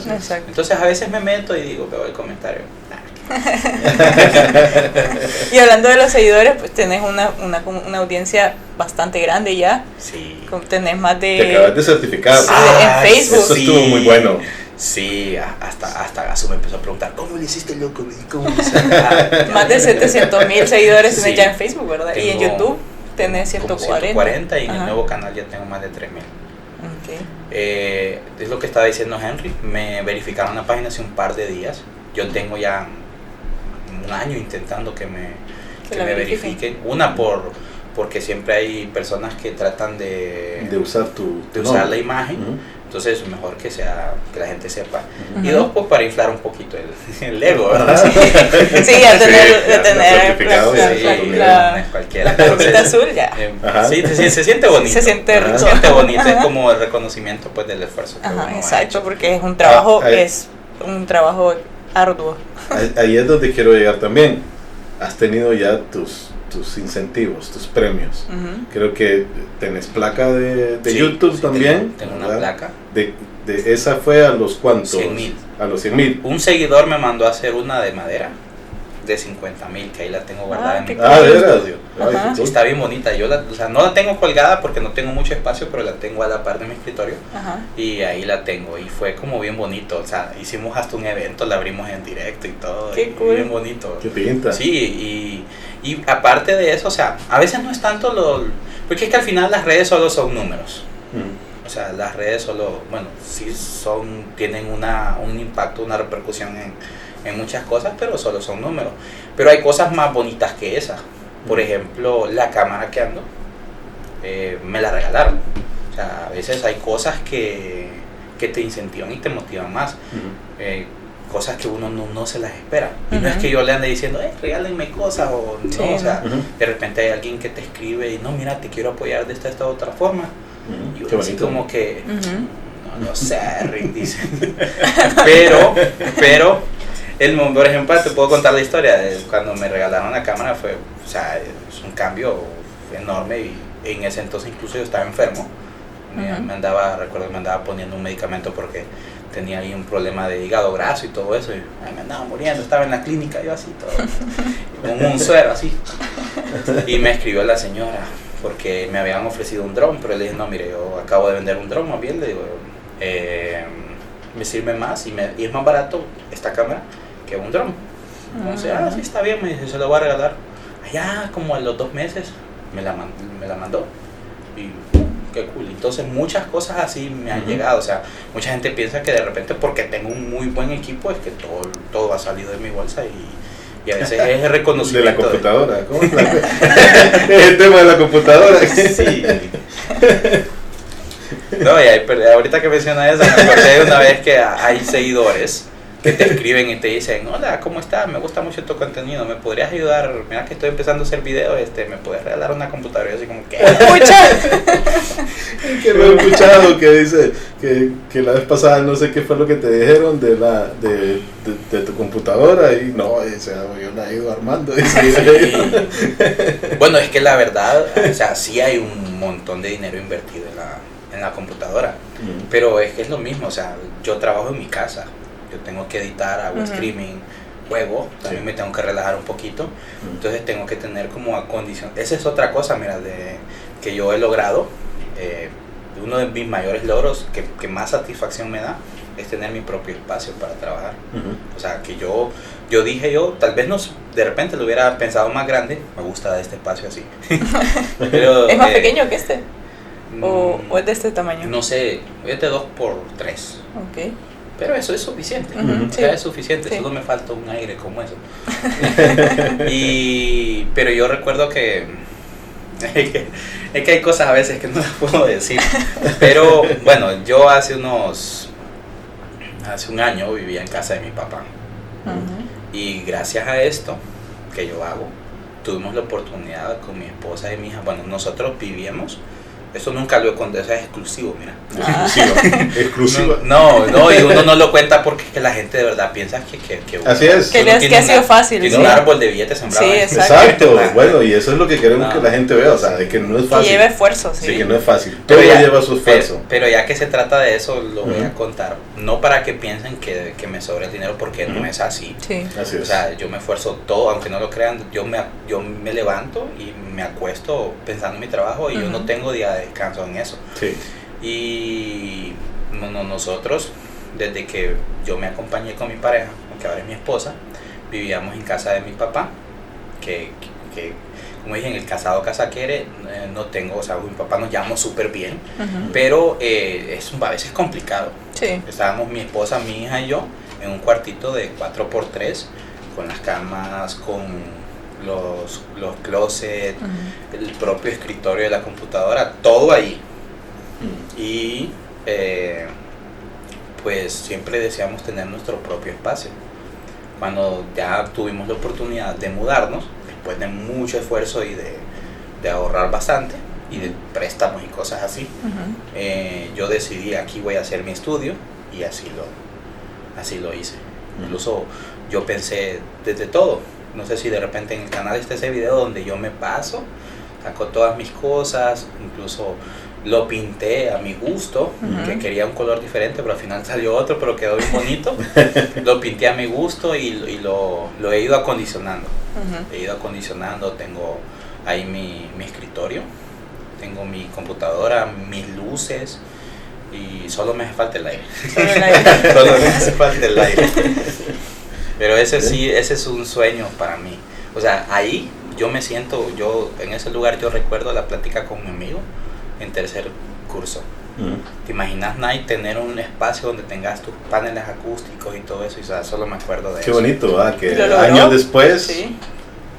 Entonces a veces me meto y digo, veo el comentario. ah, [laughs] Y hablando de los seguidores, pues tenés una, una, una audiencia bastante grande ya. Sí. Tenés más Te acabas de... de certificar. Sí, en Ay, Facebook. Eso estuvo muy bueno. Sí, hasta, hasta Gaso me empezó a preguntar, ¿cómo le hiciste loco? ¿Cómo [laughs] le hiciste? Ah, Más de 700 mil seguidores Sí. ya en Facebook, ¿verdad? Y en YouTube. Tenés como 140. 140 y en el nuevo canal ya tengo más de 3000. Ok. Eh, es lo que estaba diciendo Henry. Me verificaron la página hace un par de días. Yo tengo ya un año intentando que me, Que me verifiquen. Una por porque siempre hay personas que tratan de, De usar tu, de usar nombre. la imagen. Ujú, Entonces es mejor que sea que la gente sepa. Y Ujú. dos, pues para inflar un poquito el, [laughs] el ego, ¿verdad? Ajá. Sí, ya tener, Sí, ya, tener la, Sí, sí, es cualquiera. la azul ya. eh, Ajá. sí, se, se siente bonito. Se siente rico. Se siente bonito, es Ajá. como el reconocimiento pues del esfuerzo que uno Ajá, ha exacto, hecho. porque es un trabajo, Ah, ahí- es un trabajo arduo. Ahí- Ahí es donde quiero llegar también. Has tenido ya tus, tus incentivos, tus premios. Ujú. Creo que tenés placa de, de Sí, YouTube sí, también. Tengo, tengo una ¿verdad? placa. De, de esa fue a los cuantos? 100,000. A los 100 mil. Un seguidor me mandó a hacer una de madera de 50 mil, que ahí la tengo guardada Ah, en mi Ah, de Sí, cool. está bien bonita. Yo la, o sea, no la tengo colgada porque no tengo mucho espacio, pero la tengo a la par de mi escritorio. Ajá. Y ahí la tengo. Y fue como bien bonito. O sea, hicimos hasta un evento, la abrimos en directo y todo. Qué y cool. Bien bonito. Qué pinta. Sí, y, y aparte de eso, o sea, a veces no es tanto lo... Porque es que al final las redes solo son números. Mm. O sea, las redes solo, bueno, sí son, tienen una, un impacto, una repercusión en, en muchas cosas, pero solo son números. Pero hay cosas más bonitas que esas. Por ejemplo, la cámara que ando, eh, me la regalaron. O sea, a veces hay cosas que, que te incentivan y te motivan más. Ujú. Eh, cosas que uno no, no se las espera. Y no es que yo le ande diciendo, eh, regálenme cosas o no, Sí, o sea, Ujú. de repente hay alguien que te escribe y no, mira, te quiero apoyar de esta, esta otra forma. Y Ujú. Qué uno así bonito. como que, no lo sé, [laughs] Rick dice. [laughs] pero, pero, el, por ejemplo, te puedo contar la historia. de Cuando me regalaron la cámara fue, o sea, es un cambio enorme y en ese entonces incluso yo estaba enfermo. Me, me andaba, recuerdo me andaba poniendo un medicamento porque tenía ahí un problema de hígado graso y todo eso. Y ay, me andaba muriendo, estaba en la clínica, yo así todo. [laughs] Con un suero así. Y me escribió la señora porque me habían ofrecido un dron, pero le dije, no, mire, yo acabo de vender un dron, más bien, le digo, eh, me sirve más y, me, y es más barato esta cámara que un dron. Entonces, ah, sí, está bien, me dice, se lo voy a regalar. Allá, como a los dos meses, me la, me la mandó. Y qué cool. Entonces, muchas cosas así me han llegado. O sea, mucha gente piensa que de repente, porque tengo un muy buen equipo, es que todo, todo ha salido de mi bolsa y, y a veces es el [laughs] De la computadora. ¿Cómo es [laughs] [laughs] el tema de la computadora. Sí. No, y ahí, ahorita que menciona eso, me acordé una vez que hay seguidores que te escriben y te dicen, hola, ¿cómo estás? Me gusta mucho tu contenido, ¿me podrías ayudar? Mira que estoy empezando a hacer videos, este, ¿me puedes regalar una computadora? Y yo así como, ¿qué? Escucha. [laughs] que lo he escuchado que dice que, que la vez pasada no sé qué fue lo que te dijeron de la de, de, de tu computadora y no, o sea, yo la he ido armando. Y, bueno, es que la verdad, o sea, sí hay un montón de dinero invertido en la, en la computadora. Mm. Pero es que es lo mismo, o sea, yo trabajo en mi casa, yo tengo que editar, hago Ujú. streaming, juego, también Sí. me tengo que relajar un poquito, entonces tengo que tener como acondición. Esa es otra cosa, mira, de, que yo he logrado, eh, uno de mis mayores logros que, que más satisfacción me da es tener mi propio espacio para trabajar. Ujú. O sea, que yo, yo dije yo, tal vez no, de repente lo hubiera pensado más grande, me gusta este espacio así. [laughs] Pero, ¿Es más eh, pequeño que este? ¿O, mm, o es de este tamaño? No sé, es de 2 por 3 Ok. Pero eso es suficiente. Ujú, O sea, sí. es suficiente, Sí. solo me falta un aire como eso. [laughs] y, pero yo recuerdo que es, que hay cosas a veces que no las puedo decir. Pero bueno, yo hace unos, hace un año vivía en casa de mi papá. Y gracias a esto que yo hago, tuvimos la oportunidad con mi esposa y mi hija. Bueno, nosotros vivíamos. Eso nunca lo he contado, eso es exclusivo, mira. Exclusiva. [laughs] Exclusiva. No, no, y uno no lo cuenta porque es que la gente de verdad piensa que, que, que uno- Así es. Que, uno tiene que ha una- sido fácil. Tiene sí. un árbol de billetes sembrado. Sí, ahí. exacto. Exacto, bueno, y eso es lo que queremos No. que la gente vea, o sea, de que no es Que fácil. lleve esfuerzo, sí. Sí, que no es fácil. Pero Todo ya- lleva su esfuerzo. Pero, pero ya que se trata de eso, lo voy a contar. No para que piensen que, que me sobra el dinero, porque no Ujú. es así. Sí. Así O es. sea, yo me esfuerzo todo, aunque no lo crean, yo me, yo me levanto y me acuesto pensando en mi trabajo y yo no tengo día de descanso en eso. Sí. Y no- no- nosotros, desde que yo me acompañé con mi pareja, que ahora es mi esposa, vivíamos en casa de mi papá, que, que como dije, en el casado casa quiere, eh, no tengo, o sea, mi papá nos llamó súper bien, Ujú. pero eh, es un- a veces complicado. Sí. Estábamos mi esposa, mi hija y yo en un cuartito de 4x3 con las camas, con los, los closets, el propio escritorio de la computadora, todo ahí. Mm. Y eh, pues siempre deseamos tener nuestro propio espacio. Cuando ya tuvimos la oportunidad de mudarnos, después de mucho esfuerzo y de, de ahorrar bastante, y de préstamos y cosas así, eh, yo decidí aquí voy a hacer mi estudio y así lo, así lo hice. Incluso yo pensé desde todo. No sé si de repente en el canal está ese video donde yo me paso, saco todas mis cosas, incluso lo pinté a mi gusto, Ujú. que quería un color diferente, pero al final salió otro, pero quedó bien bonito. [laughs] lo pinté a mi gusto y, y lo, lo he ido acondicionando. He ido acondicionando, tengo ahí mi, mi escritorio, tengo mi computadora, mis luces y solo me hace falta el aire. Solo el aire. [laughs] Solo me hace falta el aire. [laughs] Pero ese sí, ese es un sueño para mí. O sea, ahí yo me siento, yo en ese lugar yo recuerdo la plática con mi amigo en tercer curso. ¿Te imaginas, Night, tener un espacio donde tengas tus paneles acústicos y todo eso? Y o sea, solo me acuerdo de Qué eso. bonito, ¿ah? que ¿Lo logró? años después, Sí.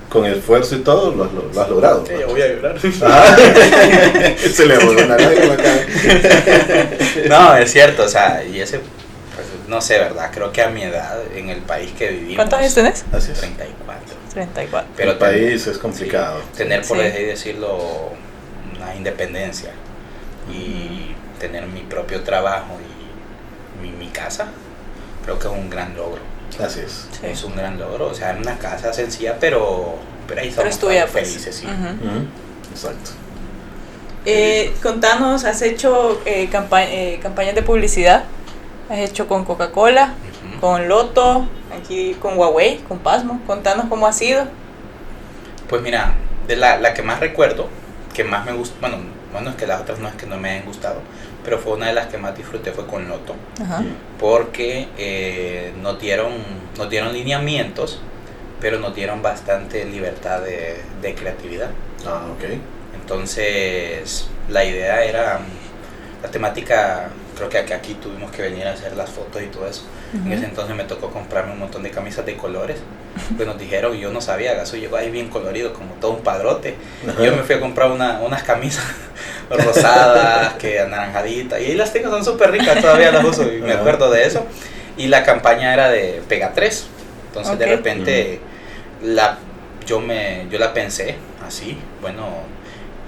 con esfuerzo y todo, lo, has- lo- lo has logrado. Sí, yo voy a llorar. Ah, [laughs] [laughs] se le voló una lágrima acá. [laughs] No, es cierto, o sea, y ese, no sé, ¿verdad? Creo que a mi edad, en el país que vivimos... ¿Cuántos años tenés? Así es. 34. 34. Pero el país es complicado. sí, tener, por Sí. así decirlo, una independencia y tener mi propio trabajo y mi, mi casa, creo que es un gran logro. Así es. Sí. Es un gran logro, o sea, es una casa sencilla, pero, pero ahí Pero estamos todos pues. felices. Mm, Exacto. Eh, contanos, ¿has hecho eh, campa- eh, campañas de publicidad? ¿Has hecho con Coca-Cola, con Loto, aquí con Huawei, con Pasmo? Contanos cómo ha sido. Pues mira, de la, la que más recuerdo, que más me gustó, bueno, bueno, es que las otras no es que no me hayan gustado, pero fue una de las que más disfruté fue con Loto, Ajá. Porque eh, nos, dieron, nos dieron lineamientos, pero nos dieron bastante libertad de, de creatividad. Ah, ok. Entonces, la idea era, mm, la temática, creo que aquí- aquí tuvimos que venir a hacer las fotos y todo eso. En ese entonces me tocó comprarme un montón de camisas de colores. Pues nos dijeron, y yo no sabía, Gaso llegó ahí bien colorido, como todo un padrote. Yo me fui a comprar una, unas camisas [laughs] rosadas, que anaranjaditas, y ahí las tengo, son súper ricas, todavía las uso y me acuerdo de eso. Y la campaña era de Pega 3. Entonces de repente la, yo, me, yo la pensé así, bueno,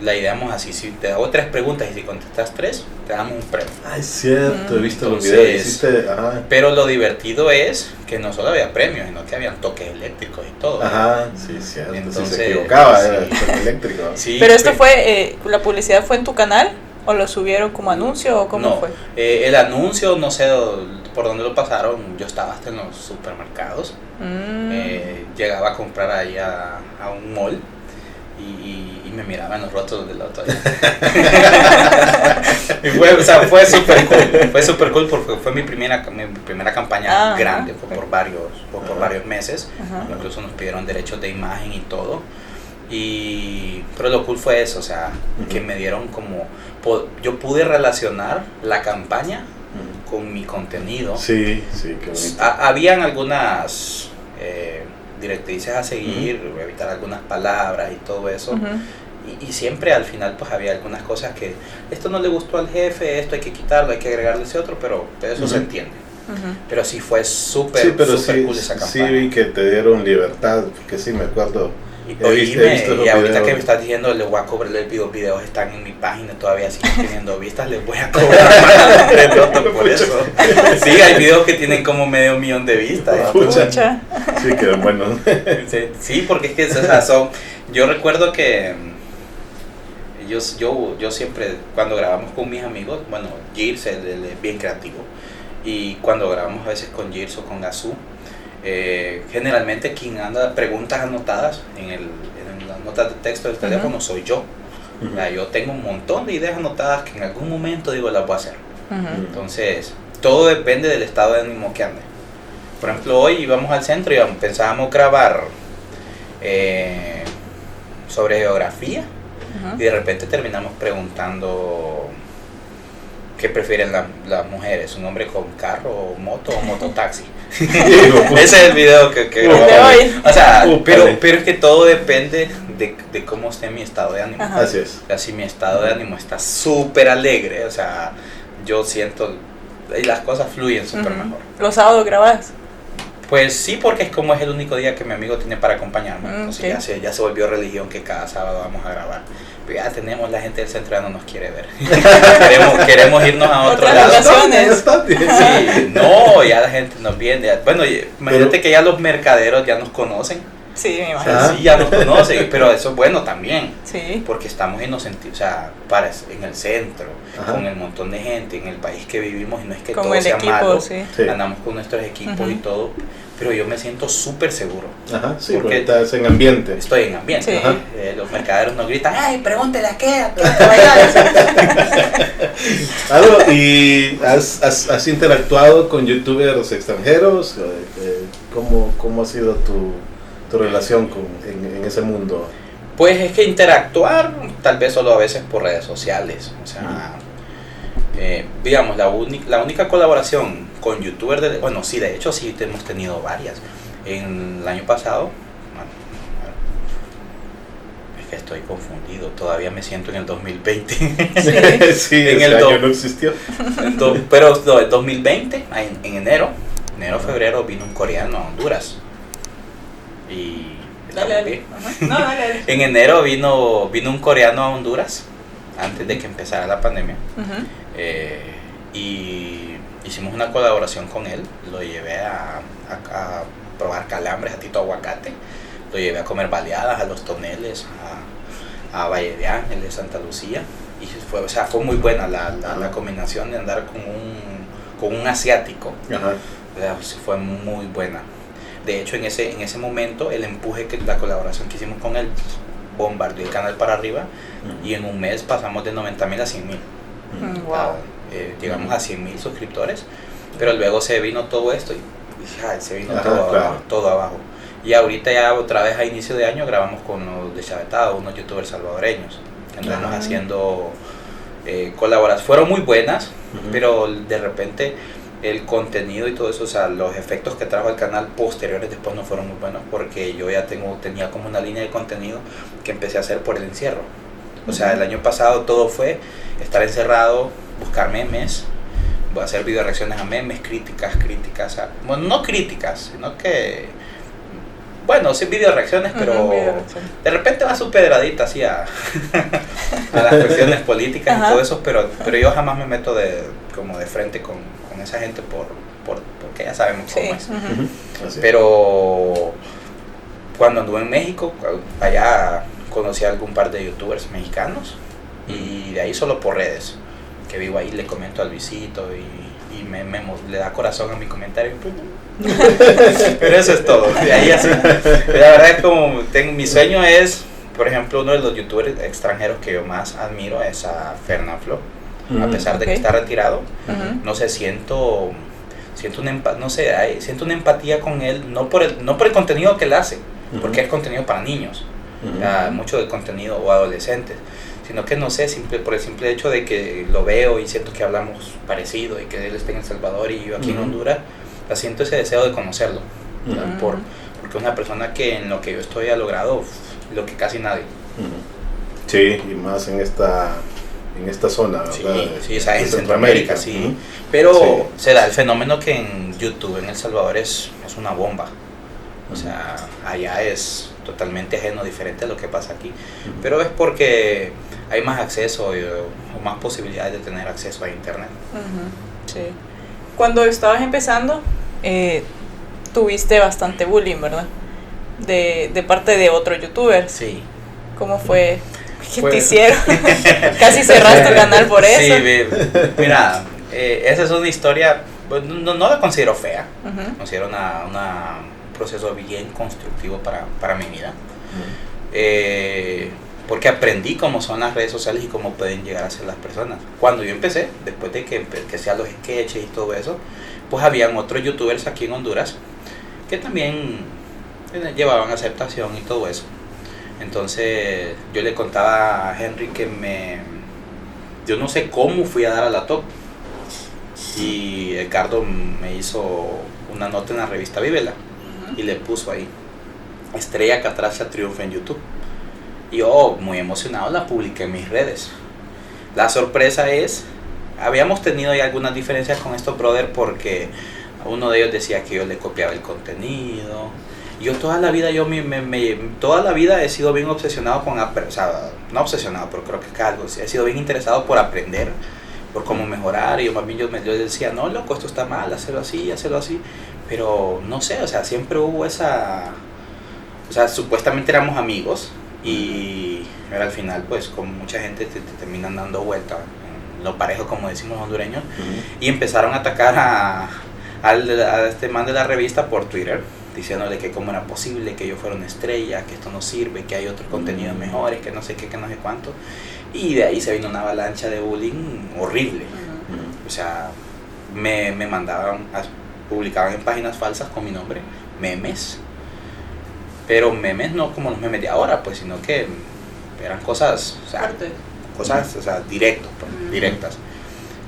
la ideamos así, si te hago tres preguntas y si contestas tres, te damos un premio. Ah, es cierto, he visto los Entonces- videos. Hiciste, ajá. Pero lo divertido es que no solo había premios, sino que habían toques eléctricos y todo. Ajá, sí, cierto. si Entonces, se equivocaba, era sí. el choque eléctrico. [laughs] Sí, Pero esto fue, eh, la publicidad fue en tu canal o lo subieron como anuncio o cómo no, fue? eh, el anuncio, no sé por dónde lo pasaron, yo estaba hasta en los supermercados, Mm. eh, llegaba a comprar ahí a, a un mall y, y- y me miraba en los rostros del otro. [laughs] y fue, o sea, fue súper cool, fue súper cool porque fue mi primera, mi primera campaña Ah, grande, fue por varios, fue por varios meses. Ajá. incluso nos pidieron derechos de imagen y todo. Y, pero lo cool fue eso, o sea, Ujú. que me dieron como, yo pude relacionar la campaña con mi contenido. Sí, sí, qué bonito. Ha- habían algunas eh, directrices a seguir, evitar algunas palabras y todo eso. Y, y siempre al final pues había algunas cosas que esto no le gustó al jefe, esto hay que quitarlo, hay que agregarle ese otro, pero eso se entiende. Pero sí fue súper, Sí, pero súper sí, cool esa sí campaña. vi que te dieron libertad, porque sí me acuerdo. Y, He visto- he oíme, visto los y ahorita videos. que me estás diciendo, le voy a cobrar el video, videos están en mi página, todavía siguen teniendo vistas, les voy a [laughs] cobrar más de loto por eso. [laughs] Sí, hay videos que tienen como medio millón de vistas. Pucha. Pucha. Sí, que bueno. Sí, sí, porque es que o sea, son, yo recuerdo que mm, yo, yo, yo siempre, cuando grabamos con mis amigos, bueno, él, él es bien creativo, y cuando grabamos a veces con Girs o con Gazú, eh, generalmente quien anda preguntas anotadas en, el, en las notas de texto del teléfono soy yo. O sea, yo tengo un montón de ideas anotadas que en algún momento digo las voy a hacer. Entonces, todo depende del estado de ánimo que ande. Por ejemplo, hoy íbamos al centro y pensábamos grabar, eh, sobre geografía y de repente terminamos preguntando qué prefieren la- las mujeres, un hombre con carro, moto o mototaxi. [laughs] Ese es el video que, que Uh, hoy. O sea, Uh, pero, pero es que todo depende de, de cómo esté mi estado de ánimo. Ajá. Así es. O sea, si mi estado de ánimo está súper alegre, o sea, yo siento y las cosas fluyen súper mejor. Los sábados grabás. Pues sí, porque es como es el único día que mi amigo tiene para acompañarme. Mm, Entonces ya, se, ya se volvió religión que cada sábado vamos a grabar. Ya tenemos la gente del centro ya no nos quiere ver. [laughs] queremos, queremos irnos a otro Otras lado. Sí, no, ya la gente nos viene. Bueno, imagínate que ya los mercaderos ya nos conocen. Sí, me O imagino. sea, sí, ya nos conocen, pero eso es bueno también. Sí. Porque estamos en los senti- o sea, para, en el centro, Ajá. con el montón de gente, en el país que vivimos, y no es que Con todo el sea equipo, malo, sí. Andamos con nuestros equipos y todo, pero yo me siento súper seguro. Ajá, sí, Porque- porque estás en ambiente. Estoy en ambiente. Sí. Ajá. Eh, los mercaderos nos gritan, ¡ay, pregúntele a qué! ¿A qué [laughs] te bailas?" [laughs] Algo, ¿Y has, has, has interactuado con youtubers extranjeros? Eh, eh, ¿Cómo, cómo ha sido tu, tu relación con, en, en ese mundo? Pues es que interactuar, tal vez solo a veces por redes sociales. O sea, eh, digamos, la, la única colaboración con youtubers, de, bueno, sí, de hecho sí hemos tenido varias. En el año pasado, bueno, es que estoy confundido, todavía me siento en el 2020. Sí. [laughs] sí, En ese el año no existió. Do- pero no, el 2020, en, en enero, enero, febrero, vino un coreano a Honduras. Y... Dale, dale. No, dale, dale. En enero vino, vino un coreano a Honduras, antes de que empezara la pandemia. Eh, y hicimos una colaboración con él. Lo llevé a, a- a probar calambres, a Tito Aguacate. Lo llevé a comer baleadas a los toneles, a, a Valle de Ángeles, Santa Lucía. Y fue, o sea, fue muy buena la, la, la combinación de andar con un, con un asiático. Ajá. Fue muy buena. De hecho, en ese, en ese momento, el empuje, que la colaboración que hicimos con él, bombardeó el canal para arriba y en un mes pasamos de 90 mil a 100 mil. Mm, Wow. llegamos a 100 mil suscriptores, pero luego se vino todo esto y, y, ay, se vino Ajá, todo, claro. abajo, todo abajo. Y ahorita ya otra vez a inicio de año grabamos con los de Chavetado, unos youtubers salvadoreños, que andamos haciendo eh, colaboraciones. Fueron muy buenas, pero de repente el contenido y todo eso, o sea, los efectos que trajo el canal posteriores después no fueron muy buenos porque yo ya tengo tenía como una línea de contenido que empecé a hacer por el encierro. O sea, el año pasado todo fue estar encerrado, buscar memes, voy a hacer video reacciones a memes, críticas, críticas, a- bueno, no críticas, sino que bueno, sí video reacciones, pero video de repente va su pedradita así a, [laughs] a las cuestiones políticas Ajá. y todo eso, pero, pero yo jamás me meto de como de frente con, con esa gente por, por porque ya sabemos Sí. cómo es. Pero cuando anduve en México, allá conocí a algún par de youtubers mexicanos y de ahí solo por redes, que vivo ahí, le comento a Luisito y, y me, me le da corazón a mi comentario. [laughs] Pero eso es todo. De ahí así. La verdad es como tengo, mi sueño es, por ejemplo, uno de los youtubers extranjeros que yo más admiro es a Fernanfloo. A Ujú. pesar de que está retirado, Ujú. no sé, siento siento una no sé, hay- siento una empatía con él, no por el no por el contenido que él hace, Ujú. porque es contenido para niños, Ujú. ah, mucho del contenido o adolescentes, sino que no sé, simple por el simple hecho de que lo veo y siento que hablamos parecido y que él está en El Salvador y yo aquí en Ujú. Honduras, o sea, siento ese deseo de conocerlo, sea, Ujú. por, porque es una persona que en lo que yo estoy ha logrado lo que casi nadie. Sí, y más en esta en esta zona, Sí, ¿verdad? sí, o sea, De en Centroamérica, sí. Ujú. Pero Sí. se da el fenómeno que en YouTube en El Salvador es, es una bomba. O sea, allá es totalmente ajeno, diferente a lo que pasa aquí. Pero es porque hay más acceso y, o más posibilidades de tener acceso a Internet. Ujú, Sí. Cuando estabas empezando, eh, tuviste bastante bullying, ¿verdad? De, de parte de otros youtubers. Sí. ¿Cómo fue? [laughs] ¿Qué Fue- te hicieron? [laughs] Casi cerraste el canal por eso. Sí, mira, eh, esa es una historia, pues, no, no la considero fea, Ujú, considero una, una- un proceso bien constructivo para, para mi vida. Eh, porque aprendí cómo son las redes sociales y cómo pueden llegar a ser las personas. Cuando yo empecé, después de que, hacía los sketches y todo eso, pues habían otros youtubers aquí en Honduras que también eh, llevaban aceptación y todo eso. Entonces yo le contaba a Henry que me... Yo no sé cómo fui a dar a la top. Y Ricardo me hizo una nota en la revista Vívela y le puso ahí, Estrella Catracha triunfa en YouTube. Y yo, muy emocionado, la publiqué en mis redes. La sorpresa es, habíamos tenido ya algunas diferencias con estos brother porque uno de ellos decía que yo le copiaba el contenido. Yo toda la vida, yo me, me, toda la vida he sido bien obsesionado con, o sea, no obsesionado, pero creo que es algo, he sido bien interesado por aprender, por cómo mejorar. Y yo más bien yo, me, yo decía, no, loco, esto está mal, hacerlo así, hacerlo así. Pero no sé, o sea, siempre hubo esa... O sea, supuestamente éramos amigos y al final, pues, con mucha gente te, terminan dando vuelta, lo parejo como decimos los hondureños, y empezaron a atacar a, a este man de la revista por Twitter diciéndole que cómo era posible que yo fuera una estrella, que esto no sirve, que hay otros contenidos mejores, que no sé qué, que no sé cuánto. Y de ahí se vino una avalancha de bullying horrible. O sea, me, me mandaban, publicaban en páginas falsas con mi nombre, memes. Pero memes no como los memes de ahora, pues, sino que eran cosas, o sea, cosas, o sea, directos, pues, directas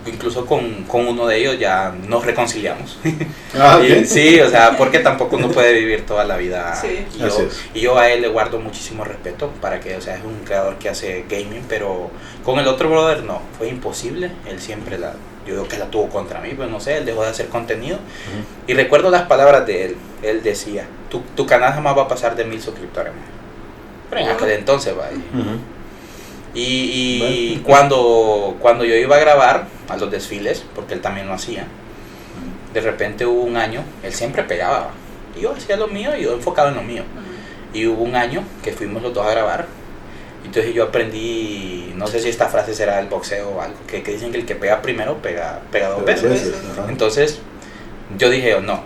incluso con, con, uno de ellos ya nos reconciliamos. [laughs] Ah, sí, o sea, porque tampoco uno puede vivir toda la vida. Y, yo, y, yo, a él le guardo muchísimo respeto para que, o sea, es un creador que hace gaming, pero con el otro brother no, fue imposible. Él siempre la, yo creo que la tuvo contra mí, pues no sé, él dejó de hacer contenido. Y recuerdo las palabras de él. Él decía, tu, tu canal jamás va a pasar de mil suscriptores. Pero en aquel entonces, vaya. Y, y cuando, cuando yo iba a grabar a los desfiles, porque él también lo hacía, de repente hubo un año, él siempre pegaba. Y yo hacía lo mío y yo enfocado en lo mío. Y hubo un año que fuimos los dos a grabar. Entonces yo aprendí, no sé si esta frase será del boxeo o algo, que, que dicen que el que pega primero pega, pega dos veces. Entonces yo dije, oh, no,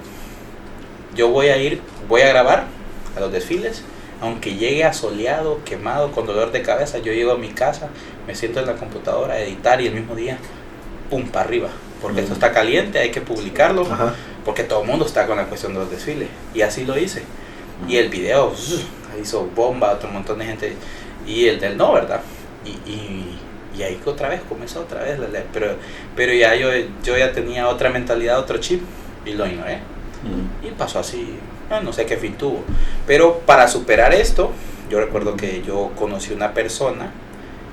yo voy a ir, voy a grabar a los desfiles aunque llegue asoleado, quemado, con dolor de cabeza, yo llego a mi casa, me siento en la computadora a editar y el mismo día, pum, para arriba. Porque esto está caliente, hay que publicarlo, porque todo el mundo está con la cuestión de los desfiles. Y así lo hice. Y el video hizo bomba, otro montón de gente. Y el del no, ¿verdad? Y, y, y ahí otra vez, comenzó otra vez. Pero, pero ya yo, yo ya tenía otra mentalidad, otro chip, y lo ignoré. Y pasó así Ah, no sé qué fin tuvo. Pero para superar esto, yo recuerdo que yo conocí una persona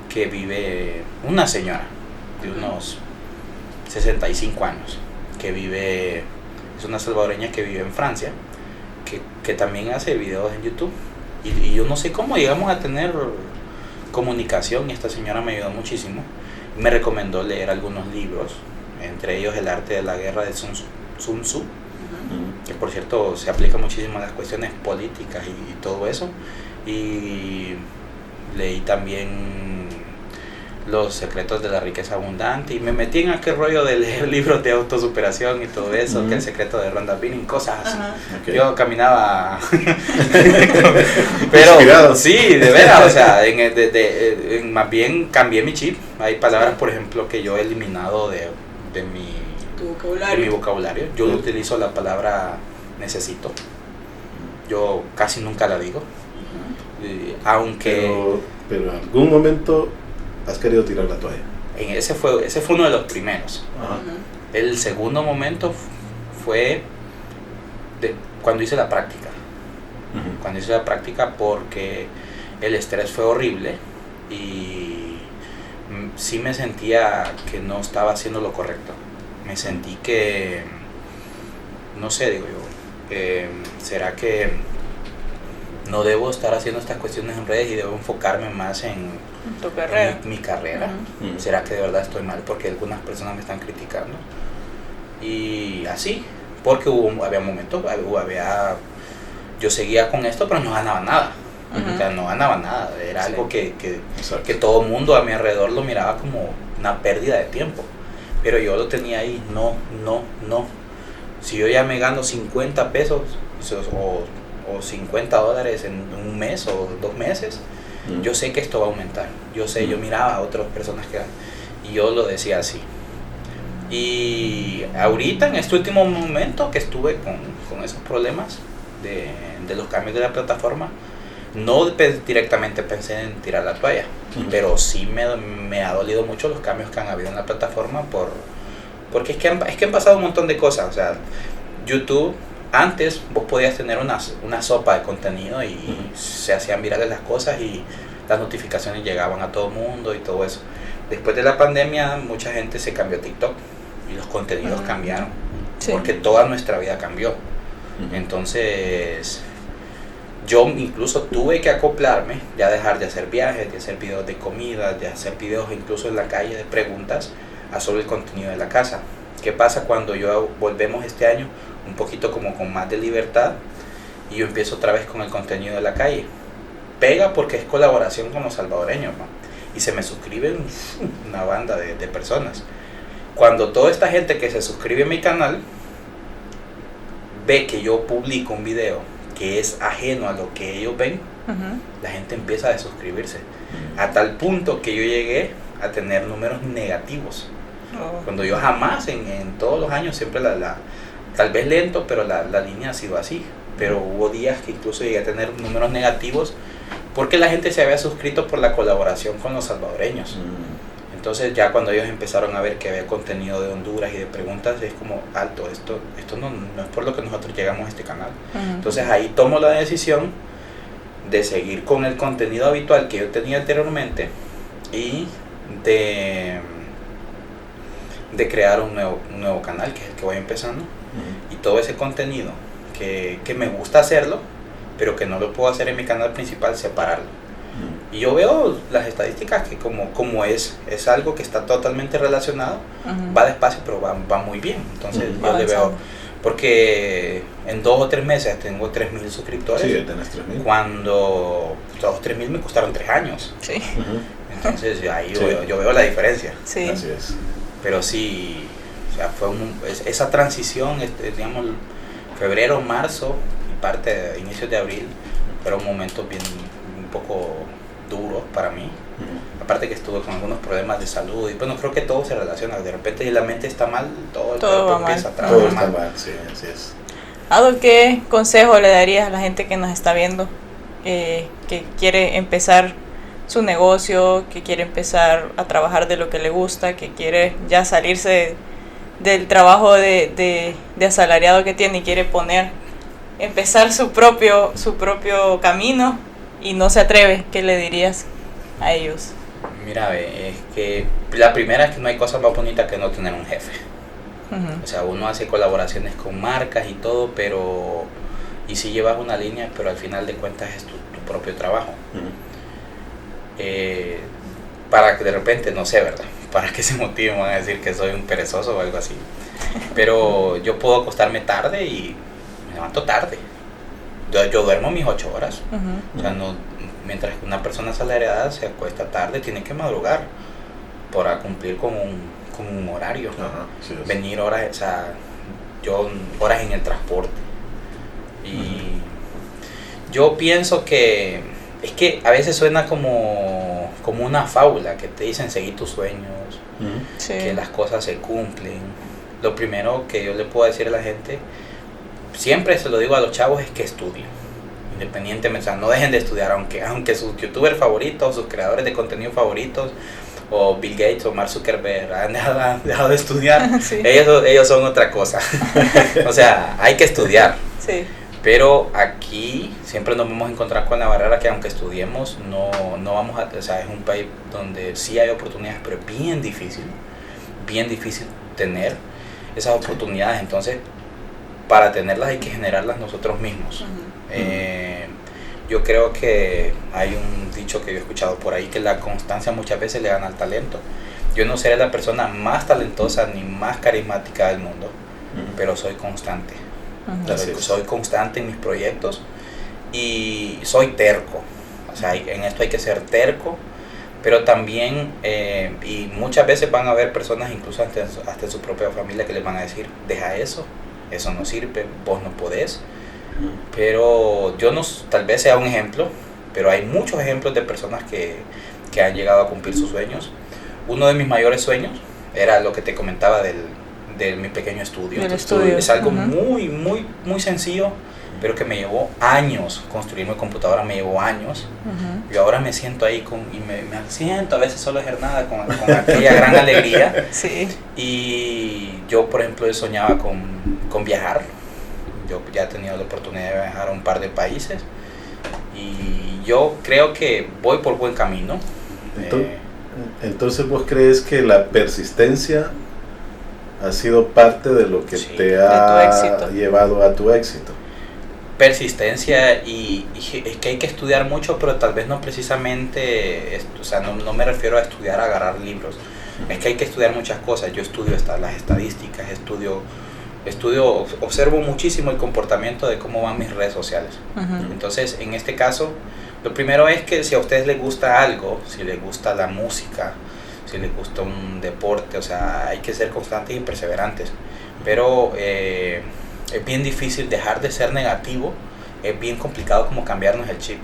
que vive, una señora de unos 65 años, que vive, es una salvadoreña que vive en Francia, que, que también hace videos en YouTube. Y, y, yo no sé cómo llegamos a tener comunicación y esta señora me ayudó muchísimo. Me recomendó leer algunos libros, entre ellos El arte de la guerra de Sun, Sun Tzu que por cierto se aplica muchísimo a las cuestiones políticas y, todo eso. Y leí también los secretos de la riqueza abundante y me metí en aquel rollo de leer [laughs] libros de autosuperación y todo eso, que el secreto de Ronda Binning, cosas así. Yo caminaba, [laughs] [laughs] pero sí, de veras, o sea, en, más bien cambié mi chip. Hay palabras, por ejemplo, que yo he eliminado de, de mi vocabulario. mi vocabulario. Yo utilizo la palabra necesito. Yo casi nunca la digo. aunque... Pero, en algún momento has querido tirar la toalla. En ese, fue, ese fue uno de los primeros. El segundo momento fue de, cuando hice la práctica. Cuando hice la práctica porque el estrés fue horrible y sí me sentía que no estaba haciendo lo correcto me sentí que, no sé, digo yo, eh, ¿será que no debo estar haciendo estas cuestiones en redes y debo enfocarme más en, tu carrera? mi, carrera? ¿Será que de verdad estoy mal porque algunas personas me están criticando? Y así, porque hubo, había momentos, había, yo seguía con esto, pero no ganaba nada. O sea, no ganaba nada. Era algo que, que, que todo el mundo a mi alrededor lo miraba como una pérdida de tiempo. Pero yo lo tenía ahí, no, no, no. Si yo ya me gano 50 pesos o, o 50 dólares en un mes o dos meses, mm. yo sé que esto va a aumentar. Yo sé, yo mm. miraba a otras personas que... Y yo lo decía así. Y ahorita, en este último momento que estuve con, con esos problemas de, de, los cambios de la plataforma, no directamente pensé en tirar la toalla, pero sí me, me, ha dolido mucho los cambios que han habido en la plataforma por, porque es que, han, es que han pasado un montón de cosas. O sea, YouTube, antes vos podías tener una, una sopa de contenido y se hacían virales las cosas y las notificaciones llegaban a todo el mundo y todo eso. Después de la pandemia, mucha gente se cambió a TikTok y los contenidos cambiaron. Porque toda nuestra vida cambió. Entonces, yo incluso tuve que acoplarme, ya dejar de hacer viajes, de hacer videos de comida, de hacer videos incluso en la calle de preguntas a solo el contenido de la casa. ¿Qué pasa cuando yo volvemos este año un poquito como con más de libertad y yo empiezo otra vez con el contenido de la calle? Pega porque es colaboración con los salvadoreños y se me suscriben una banda de, de personas. Cuando toda esta gente que se suscribe a mi canal ve que yo publico un video que es ajeno a lo que ellos ven, la gente empieza a desuscribirse. A tal punto que yo llegué a tener números negativos. Oh. Cuando yo jamás, en, en, todos los años, siempre la, la tal vez lento, pero la, la, línea ha sido así. Pero hubo días que incluso llegué a tener números negativos porque la gente se había suscrito por la colaboración con los salvadoreños. Entonces ya cuando ellos empezaron a ver que había contenido de Honduras y de preguntas, es como alto, esto, esto no, no es por lo que nosotros llegamos a este canal. Entonces ahí tomo la decisión de seguir con el contenido habitual que yo tenía anteriormente y de, de crear un nuevo, nuevo canal, que es el que voy empezando. Y todo ese contenido que, que me gusta hacerlo, pero que no lo puedo hacer en mi canal principal, separarlo y yo veo las estadísticas que como, como es, es algo que está totalmente relacionado, va despacio, pero va, va muy bien. Entonces yo le veo, porque en dos o tres meses tengo 3.000 suscriptores. Sí, tenés 3.000. Cuando los 3.000 me costaron tres años. Sí. Entonces ahí yo, veo la diferencia. Sí. Así es. Pero sí, o sea, fue esa transición, este, digamos, febrero, marzo y parte de inicios de abril, fueron momentos bien un poco duros para mí. Aparte que estuve con algunos problemas de salud y bueno, creo que todo se relaciona. De repente la mente está mal, todo el cuerpo empieza a trabajar Todo está mal, sí, así es. Ado, ¿qué consejo le darías a la gente que nos está viendo, eh, que quiere empezar su negocio, que quiere empezar a trabajar de lo que le gusta, que quiere ya salirse del trabajo de, de, de asalariado que tiene y quiere poner, empezar su propio, su propio camino y no se atreve, ¿qué le dirías a ellos? Mira, es que la primera es que no hay cosa más bonita que no tener un jefe. O sea, uno hace colaboraciones con marcas y todo, pero... Y si llevas una línea, pero al final de cuentas es tu, propio trabajo. Eh, para que de repente, no sé, ¿verdad? Para que se motiven, van a decir que soy un perezoso o algo así. Pero yo puedo acostarme tarde y me levanto tarde yo, duermo mis ocho horas. O sea, no, mientras que una persona asalariada se acuesta tarde, tiene que madrugar para cumplir con un, con un horario. Venir horas, o sea, yo horas en el transporte. Y yo pienso que es que a veces suena como, como una fábula, que te dicen seguir tus sueños, que las cosas se cumplen. Lo primero que yo le puedo decir a la gente siempre se lo digo a los chavos es que estudien. Independientemente, o sea, no dejen de estudiar, aunque, aunque sus youtubers favoritos, sus creadores de contenido favoritos, o Bill Gates o Mark Zuckerberg han dejado, [laughs] de estudiar, [laughs] ellos, ellos son otra cosa. [laughs] o sea, hay que estudiar. Sí. Pero aquí siempre nos vamos a encontrar con la barrera que aunque estudiemos, no, no vamos a... O sea, es un país donde sí hay oportunidades, pero es bien difícil, bien difícil tener esas oportunidades. Entonces, para tenerlas hay que generarlas nosotros mismos. Eh, yo creo que hay un dicho que yo he escuchado por ahí que la constancia muchas veces le gana al talento. Yo no seré la persona más talentosa ni más carismática del mundo, pero soy constante. Soy constante en mis proyectos y soy terco. O sea, en esto hay que ser terco, pero también, eh, y muchas veces van a haber personas, incluso hasta, hasta su propia familia, que les van a decir, deja eso, eso no sirve, vos no podés. Pero yo no, tal vez sea un ejemplo, pero hay muchos ejemplos de personas que, que han llegado a cumplir sus sueños. Uno de mis mayores sueños era lo que te comentaba del, de mi pequeño estudio. estudio. Es algo muy, muy, muy sencillo, pero que me llevó años construir mi computadora, me llevó años. Yo ahora me siento ahí con, y me, me siento a veces solo hacer nada con, con aquella gran alegría. [laughs] Sí. Y yo, por ejemplo, soñaba con, con viajar. Yo ya he tenido la oportunidad de viajar a un par de países. Y yo creo que voy por buen camino. Entonces, Eh, entonces vos crees que la persistencia ha sido parte de lo que Sí, te ha llevado a tu éxito. persistencia y, y es que hay que estudiar mucho, pero tal vez no precisamente, o sea, no, no me refiero a estudiar, a agarrar libros. Es que hay que estudiar muchas cosas. Yo estudio hasta las estadísticas, estudio, estudio, observo muchísimo el comportamiento de cómo van mis redes sociales. Entonces, en este caso, lo primero es que si a ustedes les gusta algo, si les gusta la música, si les gusta un deporte, o sea, hay que ser constantes y perseverantes. Pero eh, es bien difícil dejar de ser negativo, es bien complicado como cambiarnos el chip.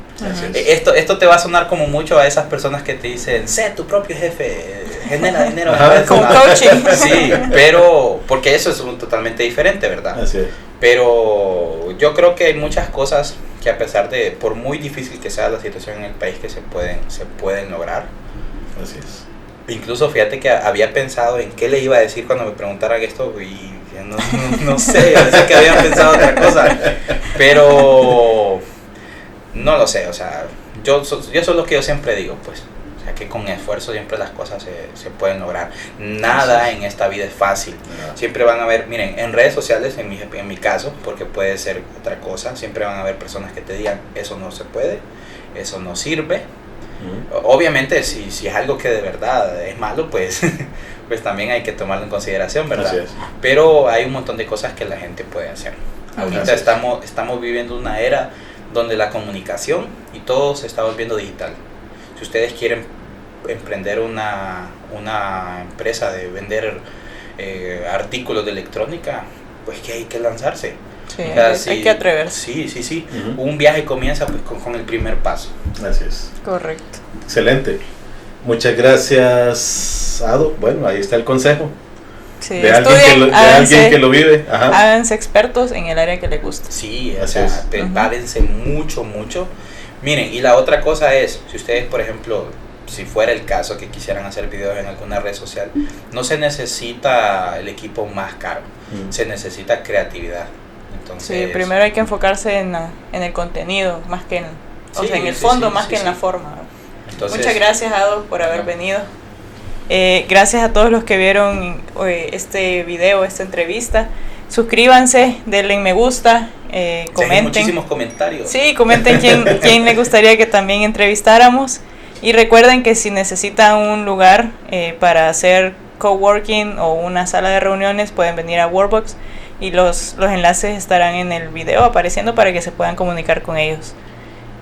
Eh, Esto, esto te va a sonar como mucho a esas personas que te dicen, sé tu propio jefe, genera dinero. [laughs] Con dinero". coaching. Sí, pero porque eso es un- totalmente diferente, ¿verdad? Así es. Pero yo creo que hay muchas cosas que a pesar de, por muy difícil que sea la situación en el país, que se pueden, se pueden lograr. Así es. Incluso fíjate que había pensado en qué le iba a decir cuando me preguntaran esto y no, no, no sé, pensé que habían pensado otra cosa. Pero no lo sé, o sea, yo, yo eso es lo que yo siempre digo, pues. O sea, que con esfuerzo siempre las cosas se, se pueden lograr. Nada en esta vida es fácil. Siempre van a haber, miren, en redes sociales, en mi, en mi caso, porque puede ser otra cosa, siempre van a haber personas que te digan, eso no se puede, eso no sirve. Obviamente, si, si es algo que de verdad es malo, pues, [laughs] pues también hay que tomarlo en consideración, ¿verdad? Pero hay un montón de cosas que la gente puede hacer. Ahorita estamos, estamos viviendo una era donde la comunicación y todo se está volviendo digital. Si ustedes quieren emprender una, una empresa de vender eh, artículos de electrónica, pues que hay que lanzarse. Sí, O sea, hay, sí, hay que atreverse. Sí, sí, sí. Ujú. Un viaje comienza pues, con, con el primer paso. Así es. Correcto. Excelente. Muchas gracias, Ado. Bueno, ahí está el consejo. Sí, de alguien, que lo, de háganse, alguien que lo vive. Ajá. háganse expertos en el área que les gusta. Sí, o Así sea, es. prepárense mucho, mucho. Miren, y la otra cosa es, si ustedes, por ejemplo, si fuera el caso que quisieran hacer videos en alguna red social, no se necesita el equipo más caro, Mm. se necesita creatividad. Entonces, Sí, primero hay que enfocarse en, la- en el contenido, más que en, o Sí, sea, en el sí, fondo, más que en la forma. entonces, Muchas gracias, Ado, por haber venido. Eh, gracias a todos los que vieron eh, este video, esta entrevista. Suscríbanse, denle en me gusta, eh, comenten. muchísimos comentarios. Sí, comenten quién, [laughs] quién le gustaría que también entrevistáramos. Y recuerden que si necesitan un lugar eh, para hacer coworking o una sala de reuniones, pueden venir a Workbox y los, los enlaces estarán en el video apareciendo para que se puedan comunicar con ellos.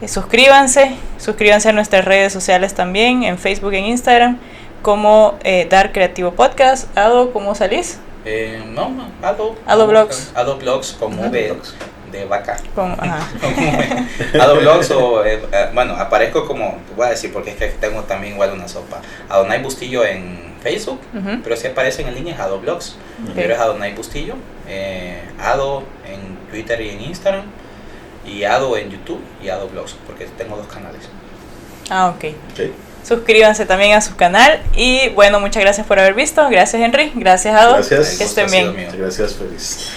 Eh, suscríbanse, suscríbanse a nuestras redes sociales también, en Facebook e Instagram, como eh, Dar Creativo Podcast. Ado, ¿cómo salís? Eh, no, Ado. Ado Blogs. Ado Blogs como Ado V Blogs. de vaca. Con, ajá. [laughs] Ado Blogs o, eh, eh, bueno, aparezco como, voy a decir porque es que tengo también igual una sopa. Adonai Bustillo en Facebook, Ujú. pero si aparecen en línea es Ado Blogs. Pero es Adonai Bustillo, eh, Ado en Twitter y en Instagram, y Ado en YouTube y Ado Blogs, porque tengo dos canales. Ah, ok. Ok. Suscríbanse también a su canal. Y bueno, muchas gracias por haber visto. Gracias, Henry. Gracias, Ado. Gracias. Que estén bien. mío. Gracias, feliz.